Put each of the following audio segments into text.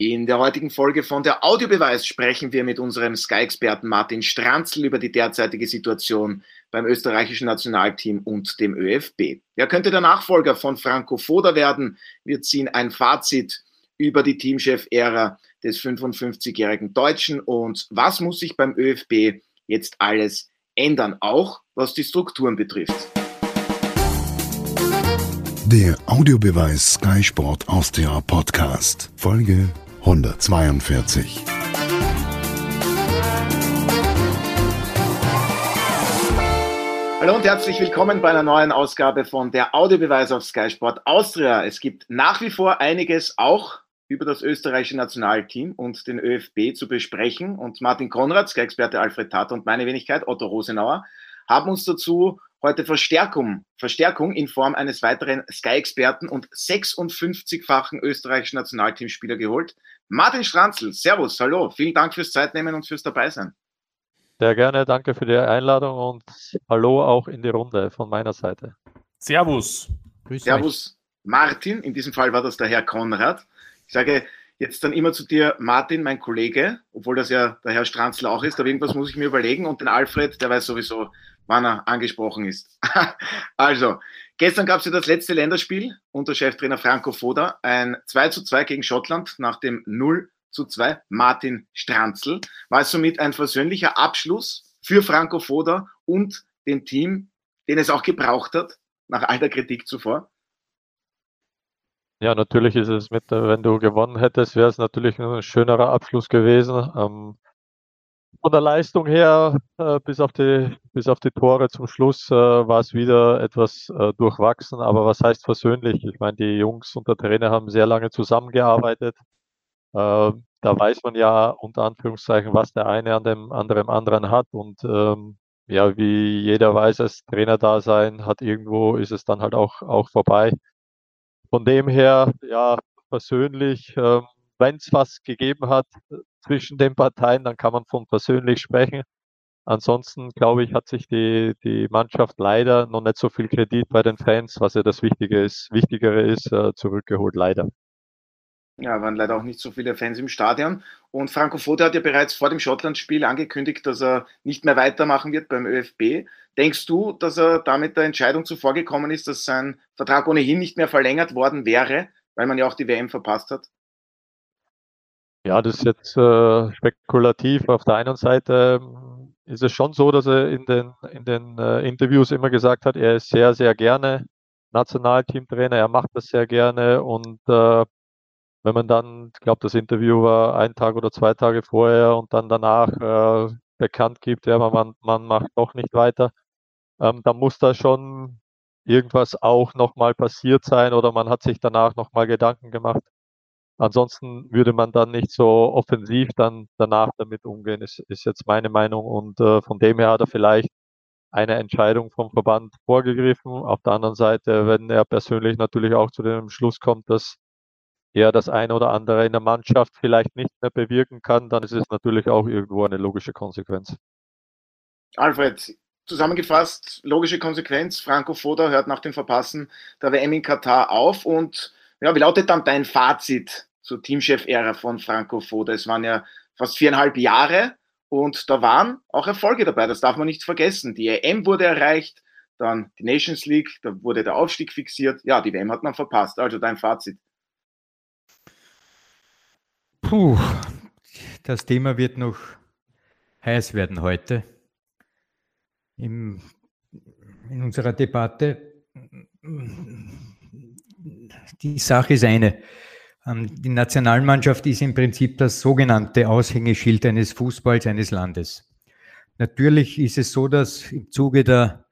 In der heutigen Folge von der Audiobeweis sprechen wir mit unserem Sky-Experten Martin Stranzl über die derzeitige Situation beim österreichischen Nationalteam und dem ÖFB. Er könnte der Nachfolger von Franco Foda werden. Wir ziehen ein Fazit über die Teamchef-Ära des 55-jährigen Deutschen und was muss sich beim ÖFB jetzt alles ändern, auch was die Strukturen betrifft. Der Audiobeweis Sky Sport Austria Podcast, Folge 142. Hallo und herzlich willkommen bei einer neuen Ausgabe von der Audiobeweis auf Sky Sport Austria. Es gibt nach wie vor einiges auch über das österreichische Nationalteam und den ÖFB zu besprechen. Und Martin Konrad, Sky-Experte Alfred Tat und meine Wenigkeit Otto Rosenauer haben uns dazu heute Verstärkung, Verstärkung in Form eines weiteren Sky-Experten und 56-fachen österreichischen Nationalteamspieler geholt. Martin Stranzl, Servus, hallo, vielen Dank fürs Zeitnehmen und fürs Dabeisein. Sehr gerne, danke für die Einladung und hallo auch in die Runde von meiner Seite. Servus. Grüß Servus, euch. Martin, in diesem Fall war das der Herr Konrad. Ich sage jetzt dann immer zu dir, Martin, mein Kollege, obwohl das ja der Herr Stranzl auch ist, aber irgendwas muss ich mir überlegen und den Alfred, der weiß sowieso, wann er angesprochen ist. also, Gestern gab es ja das letzte Länderspiel unter Cheftrainer Franco Foda, ein 2 zu 2 gegen Schottland nach dem 0 zu 2 Martin Stranzl. War es somit ein versöhnlicher Abschluss für Franco Foda und dem Team, den es auch gebraucht hat, nach all der Kritik zuvor? Ja, natürlich ist es mit, wenn du gewonnen hättest, wäre es natürlich ein schönerer Abschluss gewesen. Ähm, von der Leistung her, äh, bis, auf die, bis auf die Tore zum Schluss, äh, war es wieder etwas äh, durchwachsen. Aber was heißt versöhnlich? Ich meine, die Jungs und der Trainer haben sehr lange zusammengearbeitet. Äh, da weiß man ja unter Anführungszeichen, was der eine an dem anderen anderen hat. Und ähm, ja, wie jeder weiß, als Trainer da sein, hat irgendwo ist es dann halt auch, auch vorbei. Von dem her, ja, persönlich, ähm, wenn es was gegeben hat äh, zwischen den Parteien, dann kann man von persönlich sprechen. Ansonsten, glaube ich, hat sich die, die Mannschaft leider noch nicht so viel Kredit bei den Fans, was ja das Wichtige ist, Wichtigere ist, äh, zurückgeholt, leider. Ja, waren leider auch nicht so viele Fans im Stadion. Und Franco Foda hat ja bereits vor dem Schottland-Spiel angekündigt, dass er nicht mehr weitermachen wird beim ÖFB. Denkst du, dass er damit der Entscheidung zuvorgekommen ist, dass sein Vertrag ohnehin nicht mehr verlängert worden wäre, weil man ja auch die WM verpasst hat? Ja, das ist jetzt äh, spekulativ. Auf der einen Seite ähm, ist es schon so, dass er in den, in den äh, Interviews immer gesagt hat, er ist sehr, sehr gerne Nationalteamtrainer, er macht das sehr gerne und äh, wenn man dann, ich glaube, das Interview war ein Tag oder zwei Tage vorher und dann danach äh, bekannt gibt, ja, man, man macht doch nicht weiter, ähm, dann muss da schon irgendwas auch nochmal passiert sein oder man hat sich danach nochmal Gedanken gemacht. Ansonsten würde man dann nicht so offensiv dann danach damit umgehen, ist, ist jetzt meine Meinung. Und äh, von dem her hat er vielleicht eine Entscheidung vom Verband vorgegriffen. Auf der anderen Seite, wenn er persönlich natürlich auch zu dem Schluss kommt, dass er das eine oder andere in der Mannschaft vielleicht nicht mehr bewirken kann, dann ist es natürlich auch irgendwo eine logische Konsequenz. Alfred, zusammengefasst, logische Konsequenz, Franco Foda hört nach dem Verpassen der WM in Katar auf und ja, wie lautet dann dein Fazit zur Teamchef-Ära von Franco Foda. Es waren ja fast viereinhalb Jahre und da waren auch Erfolge dabei, das darf man nicht vergessen. Die EM wurde erreicht, dann die Nations League, da wurde der Aufstieg fixiert. Ja, die WM hat man verpasst. Also dein Fazit. Puh, das Thema wird noch heiß werden heute. Im, in unserer Debatte. Die Sache ist eine. Ähm, die Nationalmannschaft ist im Prinzip das sogenannte Aushängeschild eines Fußballs eines Landes. Natürlich ist es so, dass im Zuge der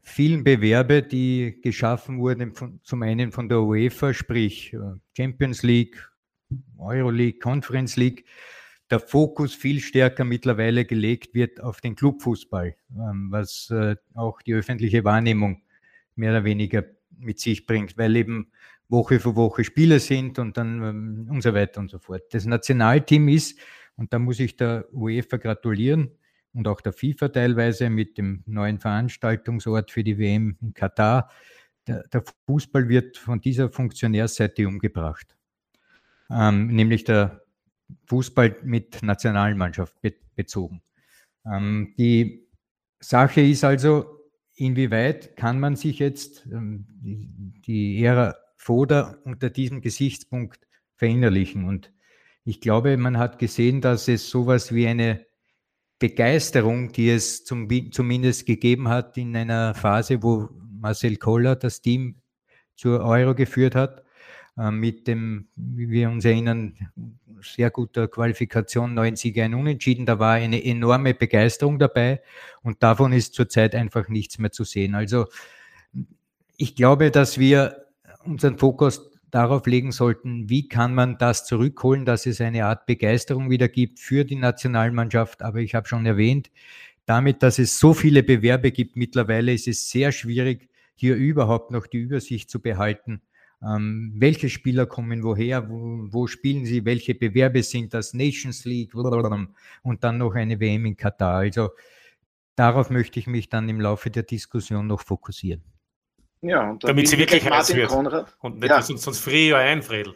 vielen Bewerbe, die geschaffen wurden, zum einen von der UEFA, sprich äh, Champions League, Euroleague, Conference League, der Fokus viel stärker mittlerweile gelegt wird auf den Clubfußball, ähm, was äh, auch die öffentliche Wahrnehmung mehr oder weniger mit sich bringt, weil eben Woche für Woche Spiele sind und dann ähm, und so weiter und so fort. Das Nationalteam ist, und da muss ich der UEFA gratulieren und auch der FIFA teilweise mit dem neuen Veranstaltungsort für die WM in Katar, der, der Fußball wird von dieser Funktionärsseite umgebracht. ähm, nämlich der Fußball mit Nationalmannschaft be bezogen. Ähm, die Sache ist also, inwieweit kann man sich jetzt ähm, die, die Ära Foda unter diesem Gesichtspunkt verinnerlichen? Und ich glaube, man hat gesehen, dass es sowas wie eine Begeisterung, die es zum, zumindest gegeben hat in einer Phase, wo Marcel Koller das Team zur Euro geführt hat, äh, mit dem, wie wir uns erinnern, sehr guter Qualifikation, neun Siege, ein Unentschieden. Da war eine enorme Begeisterung dabei und davon ist zurzeit einfach nichts mehr zu sehen. Also ich glaube, dass wir unseren Fokus darauf legen sollten, wie kann man das zurückholen, dass es eine Art Begeisterung wieder gibt für die Nationalmannschaft. Aber ich habe schon erwähnt, damit, dass es so viele Bewerbe gibt mittlerweile, ist es sehr schwierig, hier überhaupt noch die Übersicht zu behalten. Ähm, welche Spieler kommen woher, wo, wo, spielen sie, welche Bewerbe sind das, Nations League und dann noch eine WM in Katar. Also darauf möchte ich mich dann im Laufe der Diskussion noch fokussieren. Ja, Damit sie wirklich heiß wird. Konrad. Und nicht, ja. sonst, sonst friere ich ein, Fredel.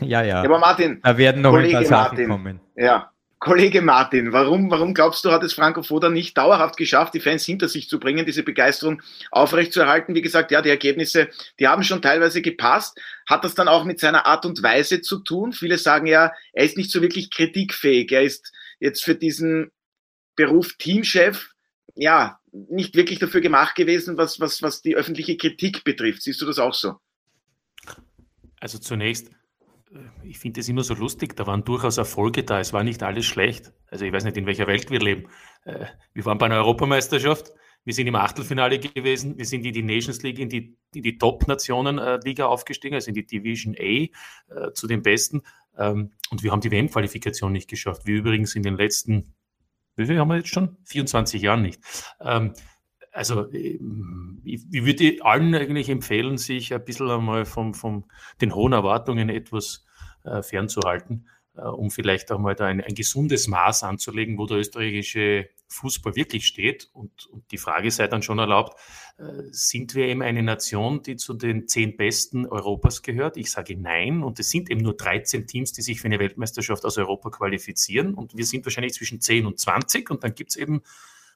ja, ja, ja. Aber Martin, da werden noch Kollege ein paar Sachen Martin, kommen. Ja, Kollege Martin, warum, warum glaubst du, hat es Franco Foda nicht dauerhaft geschafft, die Fans hinter sich zu bringen, diese Begeisterung aufrechtzuerhalten? Wie gesagt, ja, die Ergebnisse, die haben schon teilweise gepasst. Hat das dann auch mit seiner Art und Weise zu tun? Viele sagen ja, er ist nicht so wirklich kritikfähig. Er ist jetzt für diesen Beruf Teamchef, ja, nicht wirklich dafür gemacht gewesen, was, was, was die öffentliche Kritik betrifft. Siehst du das auch so? Also zunächst, äh, ich finde es immer so lustig, da waren durchaus Erfolge da, es war nicht alles schlecht. Also ich weiß nicht, in welcher Welt wir leben. Äh, wir waren bei einer Europameisterschaft, wir sind im Achtelfinale gewesen, wir sind in die Nations League, in die, in die Top-Nationen-Liga aufgestiegen, also in die Division A äh, zu den Besten. Ähm, und wir haben die WM-Qualifikation nicht geschafft. wie übrigens in den letzten wie viel haben wir jetzt schon? 24 Jahren nicht. Ähm, also ich, ich, würde allen eigentlich empfehlen, sich ein bisschen einmal von vom, den hohen Erwartungen etwas äh, fernzuhalten, äh, um vielleicht auch mal da ein, ein, gesundes Maß anzulegen, wo der österreichische Fußball wirklich steht. Und, und die Frage sei dann schon erlaubt, äh, sind wir eben eine Nation, die zu den zehn Besten Europas gehört? Ich sage nein. Und es sind eben nur 13 Teams, die sich für eine Weltmeisterschaft aus Europa qualifizieren. Und wir sind wahrscheinlich zwischen 10 und 20. Und dann gibt es eben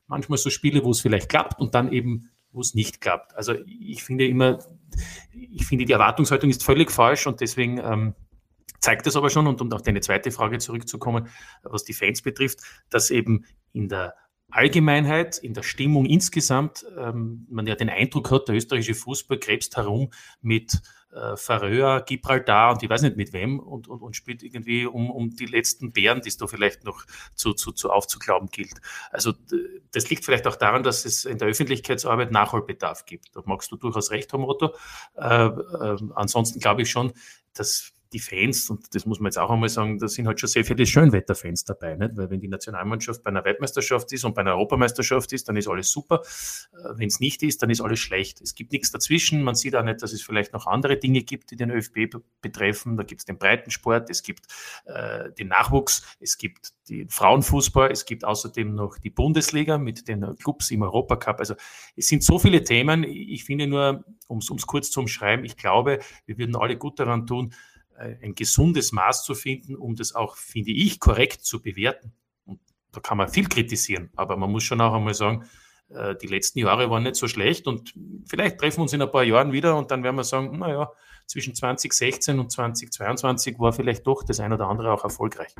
manchmal so Spiele, wo es vielleicht klappt und dann eben, wo es nicht klappt. Also ich finde immer, ich finde, die Erwartungshaltung ist völlig falsch und deswegen ähm, zeigt es aber schon, und um auf deine zweite Frage zurückzukommen, was die Fans betrifft, dass eben in der Allgemeinheit, in der Stimmung insgesamt, ähm, man ja den Eindruck hat, der österreichische Fußball krebst herum mit äh, Faröer, Gibraltar und ich weiß nicht mit wem und, und, und spielt irgendwie um, um die letzten Bären, die es da vielleicht noch zu, zu, zu aufzuglauben gilt. Also das liegt vielleicht auch daran, dass es in der Öffentlichkeitsarbeit Nachholbedarf gibt. Da magst du durchaus recht, Herr Motto. Äh, äh, ansonsten glaube ich schon, dass die Fans, und das muss man jetzt auch einmal sagen, da sind halt schon sehr viele Schönwetterfans dabei, nicht? weil wenn die Nationalmannschaft bei einer Weltmeisterschaft ist und bei einer Europameisterschaft ist, dann ist alles super. Äh, wenn es nicht ist, dann ist alles schlecht. Es gibt nichts dazwischen. Man sieht auch nicht, dass es vielleicht noch andere Dinge gibt, die den ÖFB betreffen. Da gibt es den Breitensport, es gibt äh, den Nachwuchs, es gibt den Frauenfußball, es gibt außerdem noch die Bundesliga mit den Clubs im Europacup. Also es sind so viele Themen. Ich finde nur, um es kurz zu umschreiben, ich glaube, wir würden alle gut daran tun, ein gesundes Maß zu finden, um das auch, finde ich, korrekt zu bewerten. Und da kann man viel kritisieren, aber man muss schon auch einmal sagen, äh, die letzten Jahre waren nicht so schlecht und vielleicht treffen wir uns in ein paar Jahren wieder und dann werden wir sagen, naja, zwischen 2016 und 2022 war vielleicht doch das ein oder andere auch erfolgreich.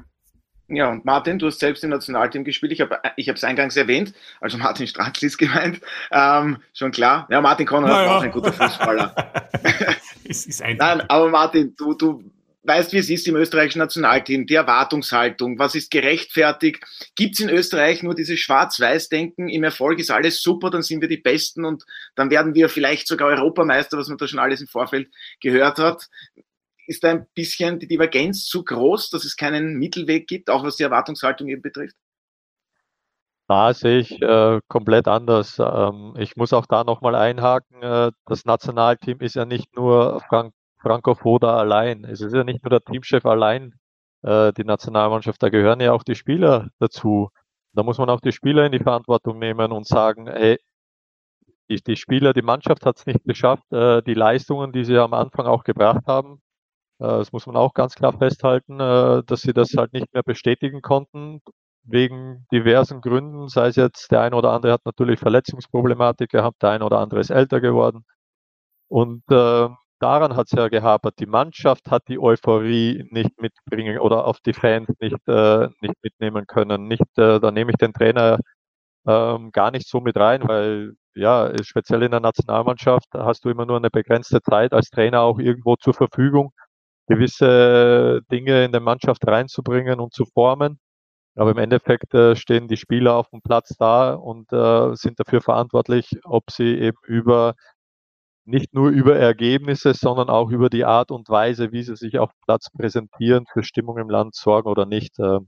Ja, und Martin, du hast selbst im Nationalteam gespielt. Ich habe ich es eingangs erwähnt, also Martin Stratzl ist gemeint. Ähm, schon klar. Ja, Martin Konrad naja. war auch ein guter Fußballer. es ist ein Nein, aber Martin, du, du weißt, wie es ist im österreichischen Nationalteam, die Erwartungshaltung, was ist gerechtfertigt? Gibt es in Österreich nur dieses Schwarz-Weiß-Denken, im Erfolg ist alles super, dann sind wir die Besten und dann werden wir vielleicht sogar Europameister, was man da schon alles im Vorfeld gehört hat ist da ein bisschen die Divergenz zu groß, dass es keinen Mittelweg gibt, auch was die Erwartungshaltung eben betrifft? Da sehe ich äh, komplett anders. Ähm, ich muss auch da nochmal einhaken. Äh, das Nationalteam ist ja nicht nur Frank Franco Foda allein. Es ist ja nicht nur der Teamchef allein, äh, die Nationalmannschaft. Da gehören ja auch die Spieler dazu. Da muss man auch die Spieler in die Verantwortung nehmen und sagen, hey, die, die Spieler, die Mannschaft hat es nicht geschafft, äh, die Leistungen, die sie am Anfang auch gebracht haben, das muss man auch ganz klar festhalten, dass sie das halt nicht mehr bestätigen konnten, wegen diversen Gründen, sei es jetzt, der eine oder andere hat natürlich Verletzungsproblematik gehabt, der eine oder andere ist älter geworden. Und äh, daran hat es ja gehapert. Die Mannschaft hat die Euphorie nicht mitbringen oder auf die Fans nicht, äh, nicht mitnehmen können. Nicht, äh, da nehme ich den Trainer ähm, gar nicht so mit rein, weil ja, speziell in der Nationalmannschaft hast du immer nur eine begrenzte Zeit als Trainer auch irgendwo zur Verfügung, gewisse Dinge in der Mannschaft reinzubringen und zu formen. Aber im Endeffekt äh, stehen die Spieler auf dem Platz da und äh, sind dafür verantwortlich, ob sie eben über nicht nur über Ergebnisse, sondern auch über die Art und Weise, wie sie sich auf dem Platz präsentieren, für Stimmung im Land sorgen oder nicht. Äh,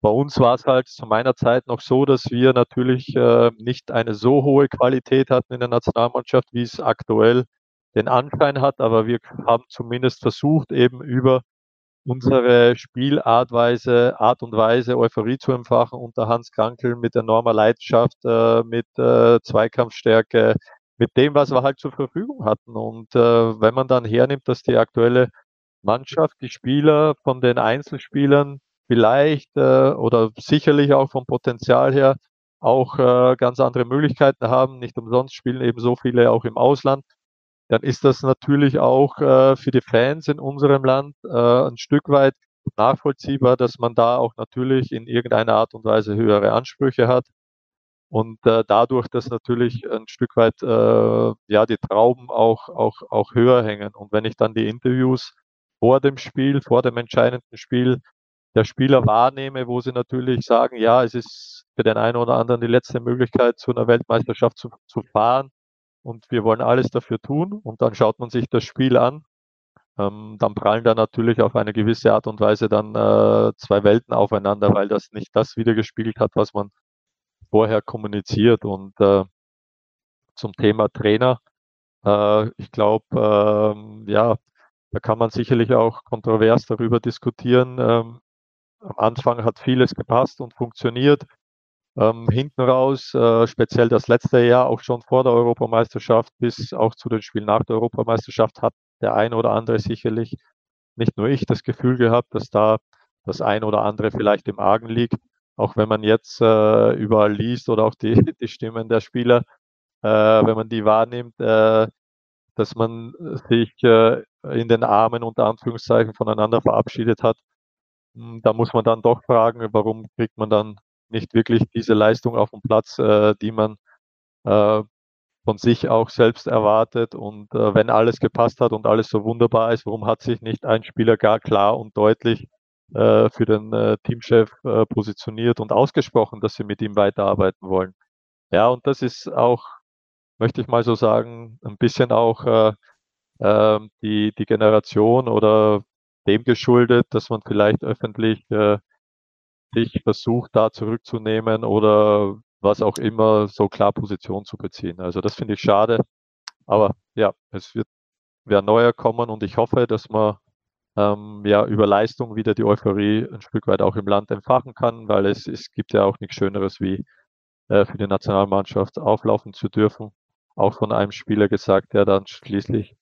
bei uns war es halt zu meiner Zeit noch so, dass wir natürlich äh, nicht eine so hohe Qualität hatten in der Nationalmannschaft, wie es aktuell den Anschein hat, aber wir haben zumindest versucht, eben über unsere Spielartweise, Art und Weise Euphorie zu empfachen unter Hans Krankel mit enormer Leidenschaft, äh, mit äh, Zweikampfstärke, mit dem, was wir halt zur Verfügung hatten. Und äh, wenn man dann hernimmt, dass die aktuelle Mannschaft, die Spieler von den Einzelspielern vielleicht äh, oder sicherlich auch vom Potenzial her auch äh, ganz andere Möglichkeiten haben. Nicht umsonst spielen eben so viele auch im Ausland dann ist das natürlich auch äh, für die Fans in unserem Land äh, ein Stück weit nachvollziehbar, dass man da auch natürlich in irgendeiner Art und Weise höhere Ansprüche hat und äh, dadurch, dass natürlich ein Stück weit äh, ja die Trauben auch auch auch höher hängen. Und wenn ich dann die Interviews vor dem Spiel, vor dem entscheidenden Spiel der Spieler wahrnehme, wo sie natürlich sagen, ja, es ist für den einen oder anderen die letzte Möglichkeit, zu einer Weltmeisterschaft zu, zu fahren und wir wollen alles dafür tun und dann schaut man sich das Spiel an. Ähm, dann prallen da natürlich auf eine gewisse Art und Weise dann äh, zwei Welten aufeinander, weil das nicht das wiedergespiegelt hat, was man vorher kommuniziert. Und äh, zum Thema Trainer, äh, ich glaube, ähm, ja, da kann man sicherlich auch kontrovers darüber diskutieren. Ähm, am Anfang hat vieles gepasst und funktioniert ähm, hinten raus, äh, speziell das letzte Jahr, auch schon vor der Europameisterschaft bis auch zu den Spielen nach der Europameisterschaft, hat der ein oder andere sicherlich, nicht nur ich, das Gefühl gehabt, dass da das ein oder andere vielleicht im Argen liegt. Auch wenn man jetzt äh, überall liest oder auch die, die Stimmen der Spieler, äh, wenn man die wahrnimmt, äh, dass man sich äh, in den Armen unter Anführungszeichen voneinander verabschiedet hat. Hm, da muss man dann doch fragen, warum kriegt man dann nicht wirklich diese Leistung auf dem Platz, äh, die man äh, von sich auch selbst erwartet. Und äh, wenn alles gepasst hat und alles so wunderbar ist, warum hat sich nicht ein Spieler gar klar und deutlich äh, für den äh, Teamchef äh, positioniert und ausgesprochen, dass sie mit ihm weiterarbeiten wollen? Ja, und das ist auch, möchte ich mal so sagen, ein bisschen auch äh, äh, die, die Generation oder dem geschuldet, dass man vielleicht öffentlich äh, sich versucht, da zurückzunehmen oder was auch immer, so klar Position zu beziehen. Also das finde ich schade. Aber ja, es wird wer neuer kommen und ich hoffe, dass man ähm, ja über Leistung wieder die Euphorie ein Stück weit auch im Land entfachen kann, weil es, es gibt ja auch nichts Schöneres wie äh, für die Nationalmannschaft auflaufen zu dürfen. Auch von einem Spieler gesagt, der dann schließlich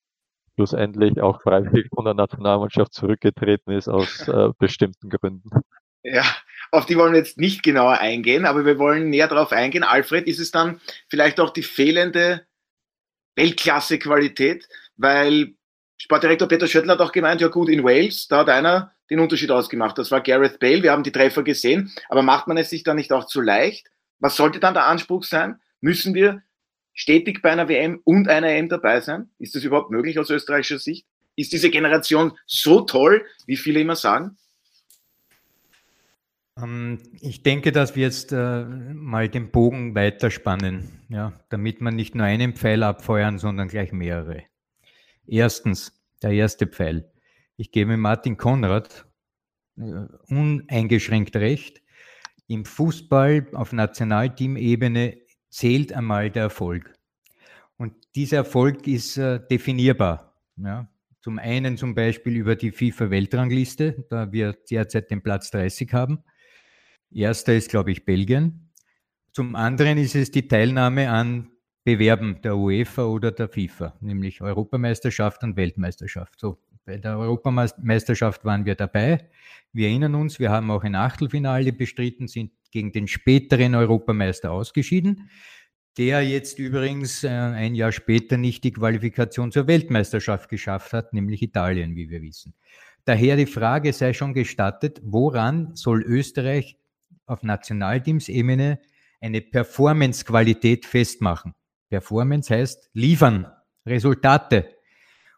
schlussendlich auch freiwillig von der Nationalmannschaft zurückgetreten ist aus äh, bestimmten Gründen. Ja, auf die wollen wir jetzt nicht genauer eingehen, aber wir wollen näher darauf eingehen. Alfred, ist es dann vielleicht auch die fehlende Weltklasse-Qualität? Weil Sportdirektor Peter Schöttl hat auch gemeint, ja gut, in Wales, da hat einer den Unterschied ausgemacht. Das war Gareth Bale, wir haben die Treffer gesehen, aber macht man es sich dann nicht auch zu leicht? Was sollte dann der Anspruch sein? Müssen wir stetig bei einer WM und einer EM dabei sein? Ist das überhaupt möglich aus österreichischer Sicht? Ist diese Generation so toll, wie viele immer sagen? Ähm, ich denke, dass wir jetzt äh, mal den Bogen weiterspannen, ja, damit man nicht nur einen Pfeil abfeuern, sondern gleich mehrere. Erstens, der erste Pfeil. Ich gebe Martin Konrad äh, uneingeschränkt recht. Im Fußball auf Nationalteamebene zählt einmal der Erfolg. Und dieser Erfolg ist äh, definierbar. Ja. Zum einen zum Beispiel über die FIFA-Weltrangliste, da wir derzeit den Platz 30 haben. Erster ist, glaube ich, Belgien. Zum anderen ist es die Teilnahme an Bewerben der UEFA oder der FIFA, nämlich Europameisterschaft und Weltmeisterschaft. So, Bei der Europameisterschaft waren wir dabei. Wir erinnern uns, wir haben auch ein Achtelfinale bestritten, sind gegen den späteren Europameister ausgeschieden, der jetzt übrigens äh, ein Jahr später nicht die Qualifikation zur Weltmeisterschaft geschafft hat, nämlich Italien, wie wir wissen. Daher die Frage sei schon gestattet, woran soll Österreich auf Nationalteamsebene eine Performance-Qualität festmachen? Performance heißt liefern, Resultate.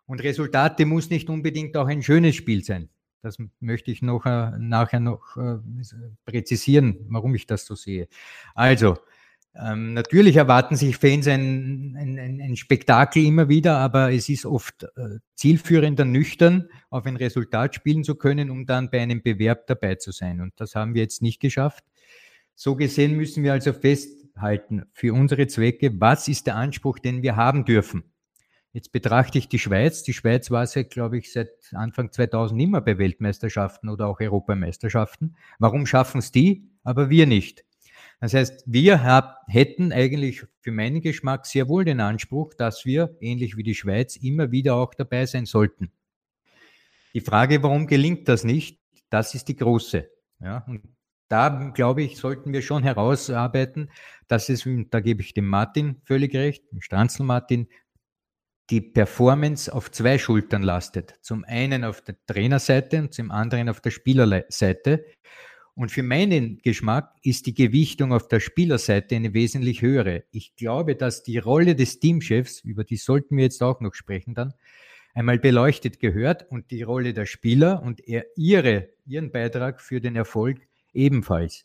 Und Resultate muss nicht unbedingt auch ein schönes Spiel sein. Das möchte ich noch, äh, nachher noch äh, präzisieren, warum ich das so sehe. Also, ähm, natürlich erwarten sich Fans ein, ein, ein, Spektakel immer wieder, aber es ist oft äh, zielführender, nüchtern auf ein Resultat spielen zu können, um dann bei einem Bewerb dabei zu sein. Und das haben wir jetzt nicht geschafft. So gesehen müssen wir also festhalten für unsere Zwecke, was ist der Anspruch, den wir haben dürfen. Jetzt betrachte ich die Schweiz. Die Schweiz war seit, glaube ich, seit Anfang 2000 immer bei Weltmeisterschaften oder auch Europameisterschaften. Warum schaffen es die, aber wir nicht? Das heißt, wir hab, hätten eigentlich für meinen Geschmack sehr wohl den Anspruch, dass wir, ähnlich wie die Schweiz, immer wieder auch dabei sein sollten. Die Frage, warum gelingt das nicht, das ist die große. Ja, und da, glaube ich, sollten wir schon herausarbeiten, dass es, da gebe ich dem Martin völlig recht, dem Stranzl Martin, die Performance auf zwei Schultern lastet. Zum einen auf der Trainerseite und zum anderen auf der Spielerseite. Und für meinen Geschmack ist die Gewichtung auf der Spielerseite eine wesentlich höhere. Ich glaube, dass die Rolle des Teamchefs, über die sollten wir jetzt auch noch sprechen dann, einmal beleuchtet gehört und die Rolle der Spieler und ihre, ihren Beitrag für den Erfolg ebenfalls.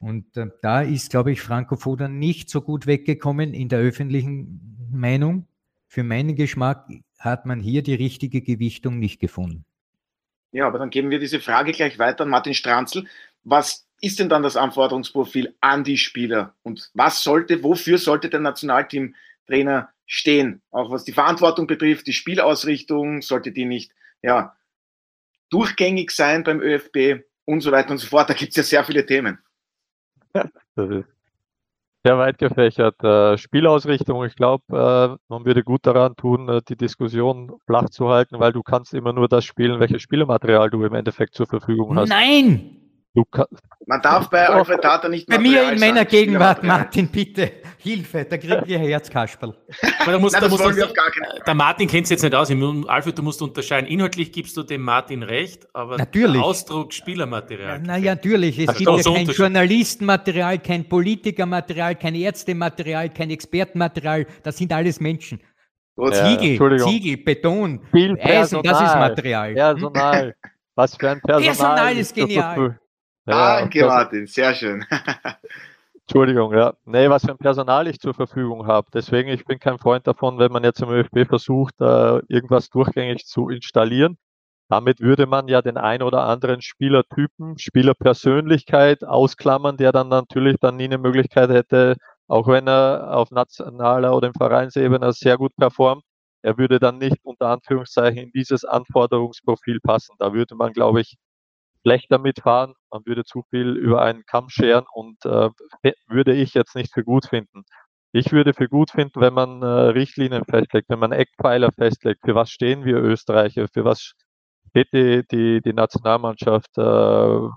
Und äh, da ist, glaube ich, Franco Foda nicht so gut weggekommen in der öffentlichen Meinung. Für meinen Geschmack hat man hier die richtige Gewichtung nicht gefunden. Ja, aber dann geben wir diese Frage gleich weiter an Martin Stranzl was ist denn dann das Anforderungsprofil an die Spieler und was sollte, wofür sollte der Nationalteamtrainer stehen? Auch was die Verantwortung betrifft, die Spielausrichtung, sollte die nicht ja, durchgängig sein beim ÖFB und so weiter und so fort. Da gibt es ja sehr viele Themen. das ist sehr weit gefächert. Äh, Spielausrichtung, ich glaube, äh, man würde gut daran tun, äh, die Diskussion flach zu halten, weil du kannst immer nur das spielen, welches Spielmaterial du im Endeffekt zur Verfügung hast. Nein! Man darf bei Alfred Tata nicht Bei mir in meiner Gegenwart, Martin, bitte, Hilfe, da kriegt ihr Herzkasperl. da musst, Nein, da musst du, der Martin kennt es jetzt nicht aus. Alfred, du musst unterscheiden. Inhaltlich gibst du dem Martin recht, aber natürlich. Ausdruck, Spielermaterial. Na, ja, natürlich. Es gibt ja kein Journalistenmaterial, kein Politikermaterial, kein Ärztematerial, kein Expertenmaterial. Das sind alles Menschen. Ziegel, Ziegel, Beton, Eisen, das ist Material. Personal. Was für ein Personal. Personal ist genial. Ja, Danke, Martin, sehr schön. Entschuldigung, ja. Nee, was für ein Personal ich zur Verfügung habe. Deswegen, ich bin kein Freund davon, wenn man jetzt im ÖFB versucht, äh, irgendwas durchgängig zu installieren. Damit würde man ja den ein oder anderen Spielertypen, Spielerpersönlichkeit ausklammern, der dann natürlich dann nie eine Möglichkeit hätte, auch wenn er auf nationaler oder im Vereinsebene sehr gut performt, er würde dann nicht unter Anführungszeichen in dieses Anforderungsprofil passen. Da würde man, glaube ich, schlechter mitfahren. Man würde zu viel über einen Kamm scheren und äh, würde ich jetzt nicht für gut finden. Ich würde für gut finden, wenn man äh, Richtlinien festlegt, wenn man Eckpfeiler festlegt, für was stehen wir Österreicher, für was steht die, die, die Nationalmannschaft, äh,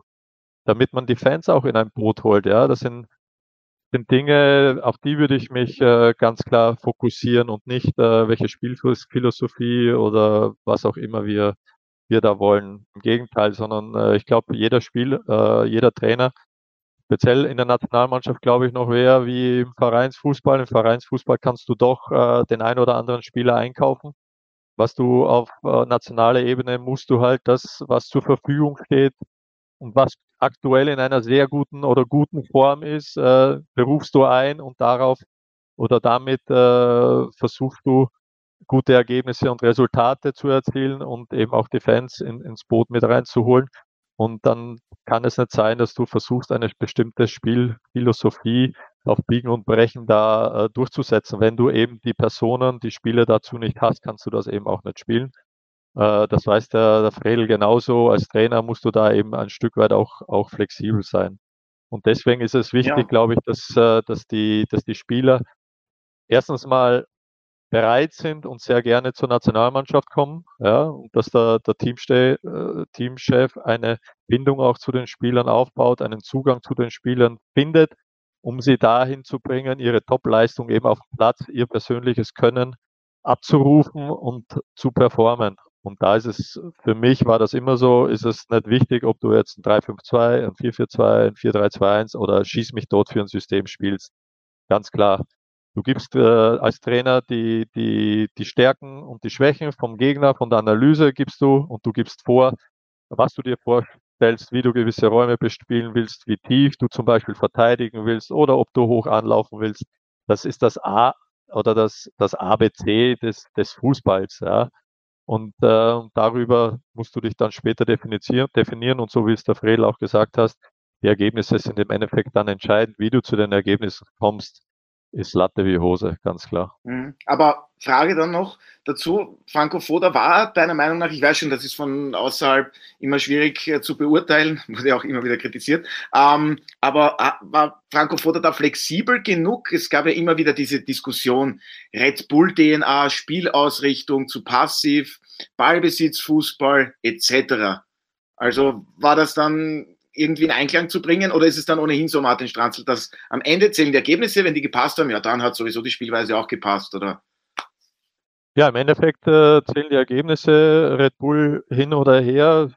damit man die Fans auch in ein Boot holt. Ja, das sind, sind Dinge, auf die würde ich mich äh, ganz klar fokussieren und nicht, äh, welche Spielphilosophie oder was auch immer wir wir da wollen. Im Gegenteil, sondern äh, ich glaube, jeder Spiel, äh, jeder Trainer, speziell in der Nationalmannschaft, glaube ich, noch mehr wie im Vereinsfußball. Im Vereinsfußball kannst du doch äh, den ein oder anderen Spieler einkaufen. Was du auf äh, nationaler Ebene musst du halt das, was zur Verfügung steht und was aktuell in einer sehr guten oder guten Form ist, äh, berufst du ein und darauf oder damit äh, versuchst du gute Ergebnisse und Resultate zu erzielen und eben auch die Fans in, ins Boot mit reinzuholen. Und dann kann es nicht sein, dass du versuchst, eine bestimmte Spielphilosophie auf Biegen und Brechen da äh, durchzusetzen. Wenn du eben die Personen, die Spiele dazu nicht hast, kannst du das eben auch nicht spielen. Äh, das weiß der, der Fredel genauso. Als Trainer musst du da eben ein Stück weit auch, auch flexibel sein. Und deswegen ist es wichtig, ja. glaube ich, dass, äh, dass, die, dass die Spieler erstens mal bereit sind und sehr gerne zur Nationalmannschaft kommen, ja, und dass der, der Teamste äh, Teamchef eine Bindung auch zu den Spielern aufbaut, einen Zugang zu den Spielern findet, um sie dahin zu bringen, ihre Topleistung eben auf dem Platz, ihr persönliches Können abzurufen und zu performen. Und da ist es, für mich war das immer so, ist es nicht wichtig, ob du jetzt ein 3-5-2, ein 4-4-2, ein 4-3-2-1 oder schieß mich dort für ein System spielst. Ganz klar. Du gibst äh, als Trainer die, die, die Stärken und die Schwächen vom Gegner, von der Analyse gibst du und du gibst vor, was du dir vorstellst, wie du gewisse Räume bespielen willst, wie tief du zum Beispiel verteidigen willst oder ob du hoch anlaufen willst. Das ist das A oder das, das ABC des, des Fußballs. Ja. Und äh, darüber musst du dich dann später definieren. Und so wie es der Fredel auch gesagt hast, die Ergebnisse sind im Endeffekt dann entscheidend, wie du zu den Ergebnissen kommst ist Latte wie Hose, ganz klar. Mhm. Aber Frage dann noch dazu, Franco Foda war deiner Meinung nach, ich weiß schon, das ist von außerhalb immer schwierig äh, zu beurteilen, wurde auch immer wieder kritisiert, ähm, aber äh, war Franco Foda da flexibel genug? Es gab ja immer wieder diese Diskussion, Red Bull DNA, Spielausrichtung zu passiv, Ballbesitz, Fußball etc. Also war das dann irgendwie in Einklang zu bringen? Oder ist es dann ohnehin so, Martin Stranzl, dass am Ende zählen die Ergebnisse, wenn die gepasst haben, ja, dann hat sowieso die Spielweise auch gepasst, oder? Ja, im Endeffekt äh, zählen die Ergebnisse Red Bull hin oder her.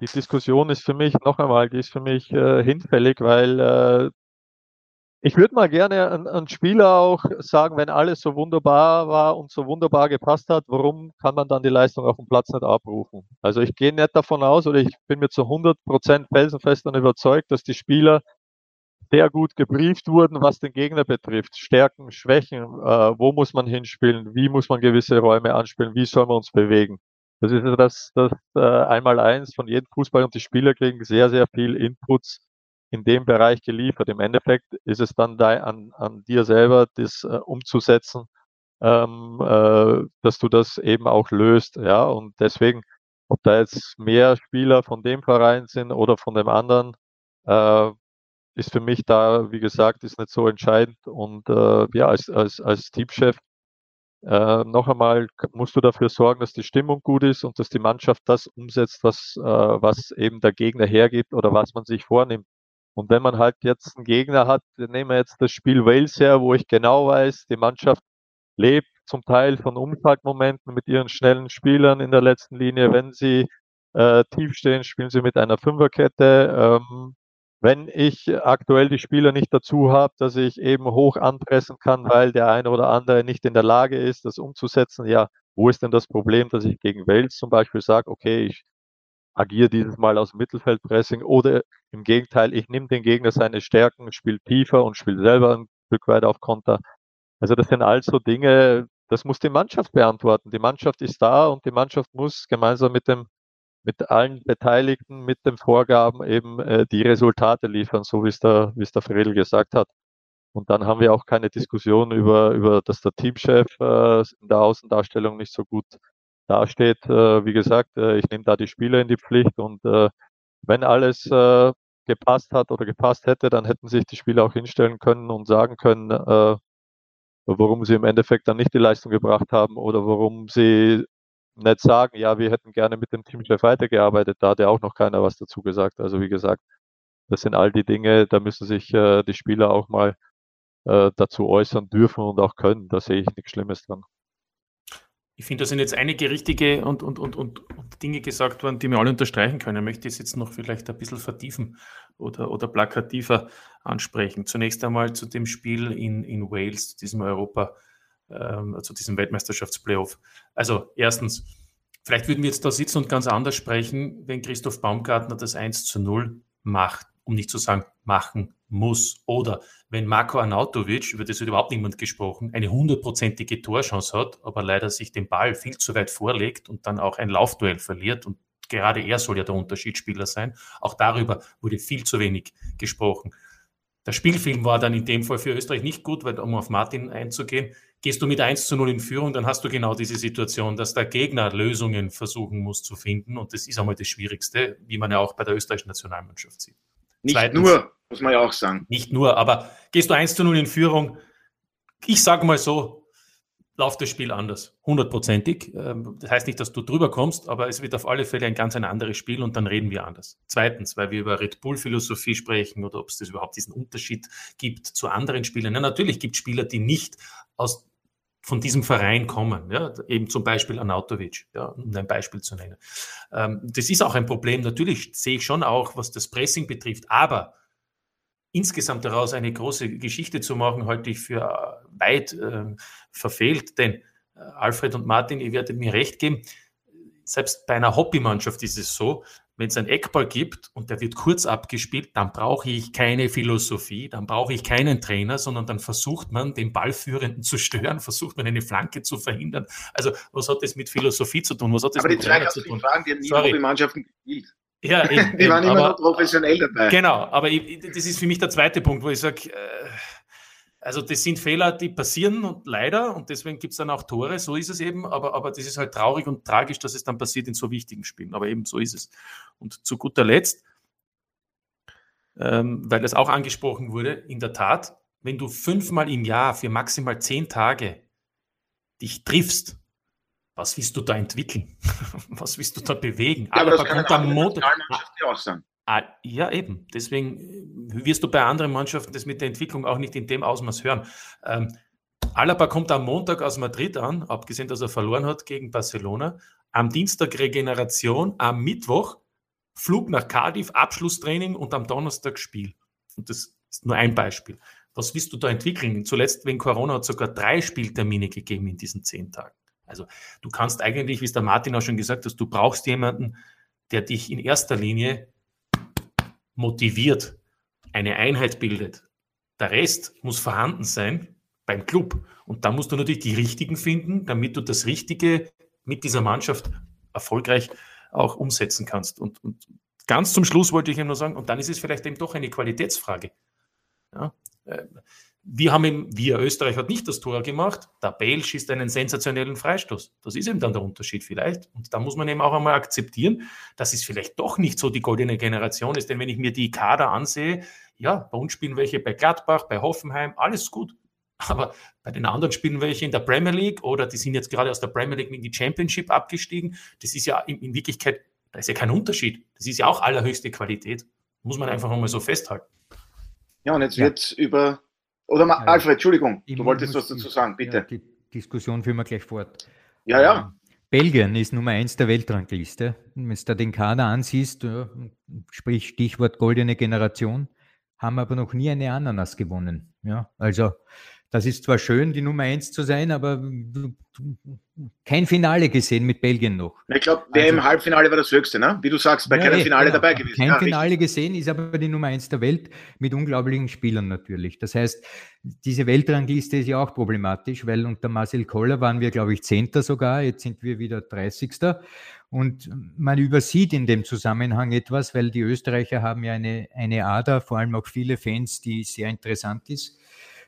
Die Diskussion ist für mich, noch einmal, die ist für mich äh, hinfällig, weil äh, ich würde mal gerne an, an Spieler auch sagen, wenn alles so wunderbar war und so wunderbar gepasst hat, warum kann man dann die Leistung auf dem Platz nicht abrufen? Also ich gehe nicht davon aus oder ich bin mir zu 100 Prozent felsenfest und überzeugt, dass die Spieler sehr gut gebrieft wurden, was den Gegner betrifft. Stärken, Schwächen, äh, wo muss man hinspielen, wie muss man gewisse Räume anspielen, wie soll man uns bewegen. Das ist das, das äh, einmal eins von jedem Fußball und die Spieler kriegen sehr, sehr viel Inputs in dem Bereich geliefert. Im Endeffekt ist es dann da an, an dir selber, das äh, umzusetzen, ähm, äh, dass du das eben auch löst. Ja, und deswegen, ob da jetzt mehr Spieler von dem Verein sind oder von dem anderen, äh, ist für mich da, wie gesagt, ist nicht so entscheidend. Und äh, ja, als, als, als Teamchef äh, noch einmal musst du dafür sorgen, dass die Stimmung gut ist und dass die Mannschaft das umsetzt, was, äh, was eben der Gegner hergibt oder was man sich vornimmt. Und wenn man halt jetzt einen Gegner hat, nehmen wir jetzt das Spiel Wales her, wo ich genau weiß, die Mannschaft lebt zum Teil von Umschaltmomenten mit ihren schnellen Spielern in der letzten Linie. Wenn sie äh, tief stehen, spielen sie mit einer Fünferkette. Ähm, wenn ich aktuell die Spieler nicht dazu habe, dass ich eben hoch anpressen kann, weil der eine oder andere nicht in der Lage ist, das umzusetzen, ja, wo ist denn das Problem, dass ich gegen Wales zum Beispiel sage, okay, ich agiere dieses Mal aus Mittelfeldpressing oder im Gegenteil, ich nehme den Gegner seine Stärken, spiele tiefer und spiele selber ein Stück weit auf Konter. Also das sind also Dinge, das muss die Mannschaft beantworten. Die Mannschaft ist da und die Mannschaft muss gemeinsam mit dem mit allen Beteiligten, mit den Vorgaben eben äh, die Resultate liefern, so wie es der, wie es der Fredel gesagt hat. Und dann haben wir auch keine Diskussion über, über dass der Teamchef äh, in der Außendarstellung nicht so gut dasteht. Äh, wie gesagt, äh, ich nehme da die Spieler in die Pflicht und äh, wenn alles äh, gepasst hat oder gepasst hätte, dann hätten sich die Spieler auch hinstellen können und sagen können, äh, warum sie im Endeffekt dann nicht die Leistung gebracht haben oder warum sie nicht sagen, ja, wir hätten gerne mit dem Teamchef weitergearbeitet. Da hat ja auch noch keiner was dazu gesagt. Also wie gesagt, das sind all die Dinge, da müssen sich äh, die Spieler auch mal äh, dazu äußern dürfen und auch können. Da sehe ich nichts Schlimmes dran. Ich finde, da sind jetzt einige richtige und, und, und, und, Dinge gesagt worden, die wir alle unterstreichen können. Ich möchte es jetzt noch vielleicht ein bisschen vertiefen oder, oder plakativer ansprechen. Zunächst einmal zu dem Spiel in, in Wales, zu diesem Europa, ähm, zu diesem Weltmeisterschaftsplayoff. Also erstens, vielleicht würden wir jetzt da sitzen und ganz anders sprechen, wenn Christoph Baumgartner das 1 zu 0 macht, um nicht zu sagen machen muss. Oder wenn Marco Arnautovic, über das wird überhaupt niemand gesprochen, eine hundertprozentige Torchance hat, aber leider sich den Ball viel zu weit vorlegt und dann auch ein Laufduell verliert und gerade er soll ja der Unterschiedsspieler sein. Auch darüber wurde viel zu wenig gesprochen. Der Spielfilm war dann in dem Fall für Österreich nicht gut, weil um auf Martin einzugehen, gehst du mit 1 zu 0 in Führung, dann hast du genau diese Situation, dass der Gegner Lösungen versuchen muss zu finden. Und das ist einmal das Schwierigste, wie man ja auch bei der österreichischen Nationalmannschaft sieht. Nicht Zweitens, nur, muss man ja auch sagen. Nicht nur, aber gehst du 1 zu 0 in Führung, ich sage mal so, läuft das Spiel anders, hundertprozentig. Ähm, das heißt nicht, dass du drüber kommst, aber es wird auf alle Fälle ein ganz ein anderes Spiel und dann reden wir anders. Zweitens, weil wir über Red Bull-Philosophie sprechen oder ob es das überhaupt diesen Unterschied gibt zu anderen Spielern. Ja, natürlich gibt es Spieler, die nicht aus, von diesem Verein kommen, ja, eben zum Beispiel Anautovic, ja, um ein Beispiel zu nennen. Ähm, das ist auch ein Problem, natürlich sehe ich schon auch, was das Pressing betrifft, aber insgesamt daraus eine große Geschichte zu machen, halte ich für äh, weit äh, verfehlt. Denn äh, Alfred und Martin, ihr werdet mir recht geben, selbst bei einer Hobbymannschaft ist es so, wenn es einen Eckball gibt und der wird kurz abgespielt, dann brauche ich keine Philosophie, dann brauche ich keinen Trainer, sondern dann versucht man, den Ballführenden zu stören, versucht man eine Flanke zu verhindern. Also was hat das mit Philosophie zu tun? Was hat das Aber mit die Trainer zu tun? Fragen, die haben nie Hobbymannschaften gespielt. Ja, eben, die waren immer aber, noch professionell dabei. Genau, aber ich, das ist für mich der zweite Punkt, wo ich sage, äh, also das sind Fehler, die passieren und leider und deswegen gibt es dann auch Tore, so ist es eben, aber, aber das ist halt traurig und tragisch, dass es dann passiert in so wichtigen Spielen, aber eben so ist es. Und zu guter Letzt, ähm, weil das auch angesprochen wurde, in der Tat, wenn du fünfmal im Jahr für maximal zehn Tage dich triffst, was willst du da entwickeln? was willst du da bewegen? Ja, aber, aber das kann Montag. auch sein. Ah, ja, eben. Deswegen äh, wirst du bei anderen Mannschaften das mit der Entwicklung auch nicht in dem Ausmaß hören. Ähm, Alaba kommt am Montag aus Madrid an, abgesehen, dass er verloren hat gegen Barcelona. Am Dienstag Regeneration, am Mittwoch Flug nach Cardiff, Abschlusstraining und am Donnerstag Spiel. Und das ist nur ein Beispiel. Was willst du da entwickeln? Zuletzt wegen Corona hat es sogar drei Spieltermine gegeben in diesen zehn Tagen. Also du kannst eigentlich, wie es der Martin auch schon gesagt hat, du brauchst jemanden, der dich in erster Linie motiviert, eine Einheit bildet. Der Rest muss vorhanden sein beim Club. Und da musst du natürlich die Richtigen finden, damit du das Richtige mit dieser Mannschaft erfolgreich auch umsetzen kannst. Und, und ganz zum Schluss wollte ich ihm nur sagen, und dann ist es vielleicht eben doch eine Qualitätsfrage. Ja, äh, wir haben eben, wir Österreich hat nicht das Tor gemacht, der Bale schießt einen sensationellen Freistoß. Das ist eben dann der Unterschied vielleicht. Und da muss man eben auch einmal akzeptieren, dass es vielleicht doch nicht so die goldene Generation ist. Denn wenn ich mir die Kader ansehe, ja, bei uns spielen welche bei Gladbach, bei Hoffenheim, alles gut. Aber bei den anderen spielen welche in der Premier League oder die sind jetzt gerade aus der Premier League in die Championship abgestiegen. Das ist ja in, in Wirklichkeit, da ist ja kein Unterschied. Das ist ja auch allerhöchste Qualität. Muss man einfach einmal so festhalten. Ja, und jetzt ja. wird über oder ja, Alfred, Entschuldigung, du wolltest was dazu sagen, bitte. Ja, die Diskussion führen wir gleich fort. Ja, ja. Ähm, Belgien ist Nummer eins der Weltrangliste. Wenn du da den Kader ansiehst, sprich Stichwort goldene Generation, haben aber noch nie eine Ananas gewonnen. Ja, also das ist zwar schön, die Nummer eins zu sein, aber kein Finale gesehen mit Belgien noch. Ich glaube, wer also, im Halbfinale war das höchste, ne? Wie du sagst, bei ja, keinem Finale genau. dabei gewesen. Kein ja, Finale richtig. gesehen, ist aber die Nummer eins der Welt mit unglaublichen Spielern natürlich. Das heißt, diese Weltrangliste ist ja auch problematisch, weil unter Marcel Koller waren wir, glaube ich, Zehnter sogar, jetzt sind wir wieder 30. Und man übersieht in dem Zusammenhang etwas, weil die Österreicher haben ja eine, eine Ader, vor allem auch viele Fans, die sehr interessant ist.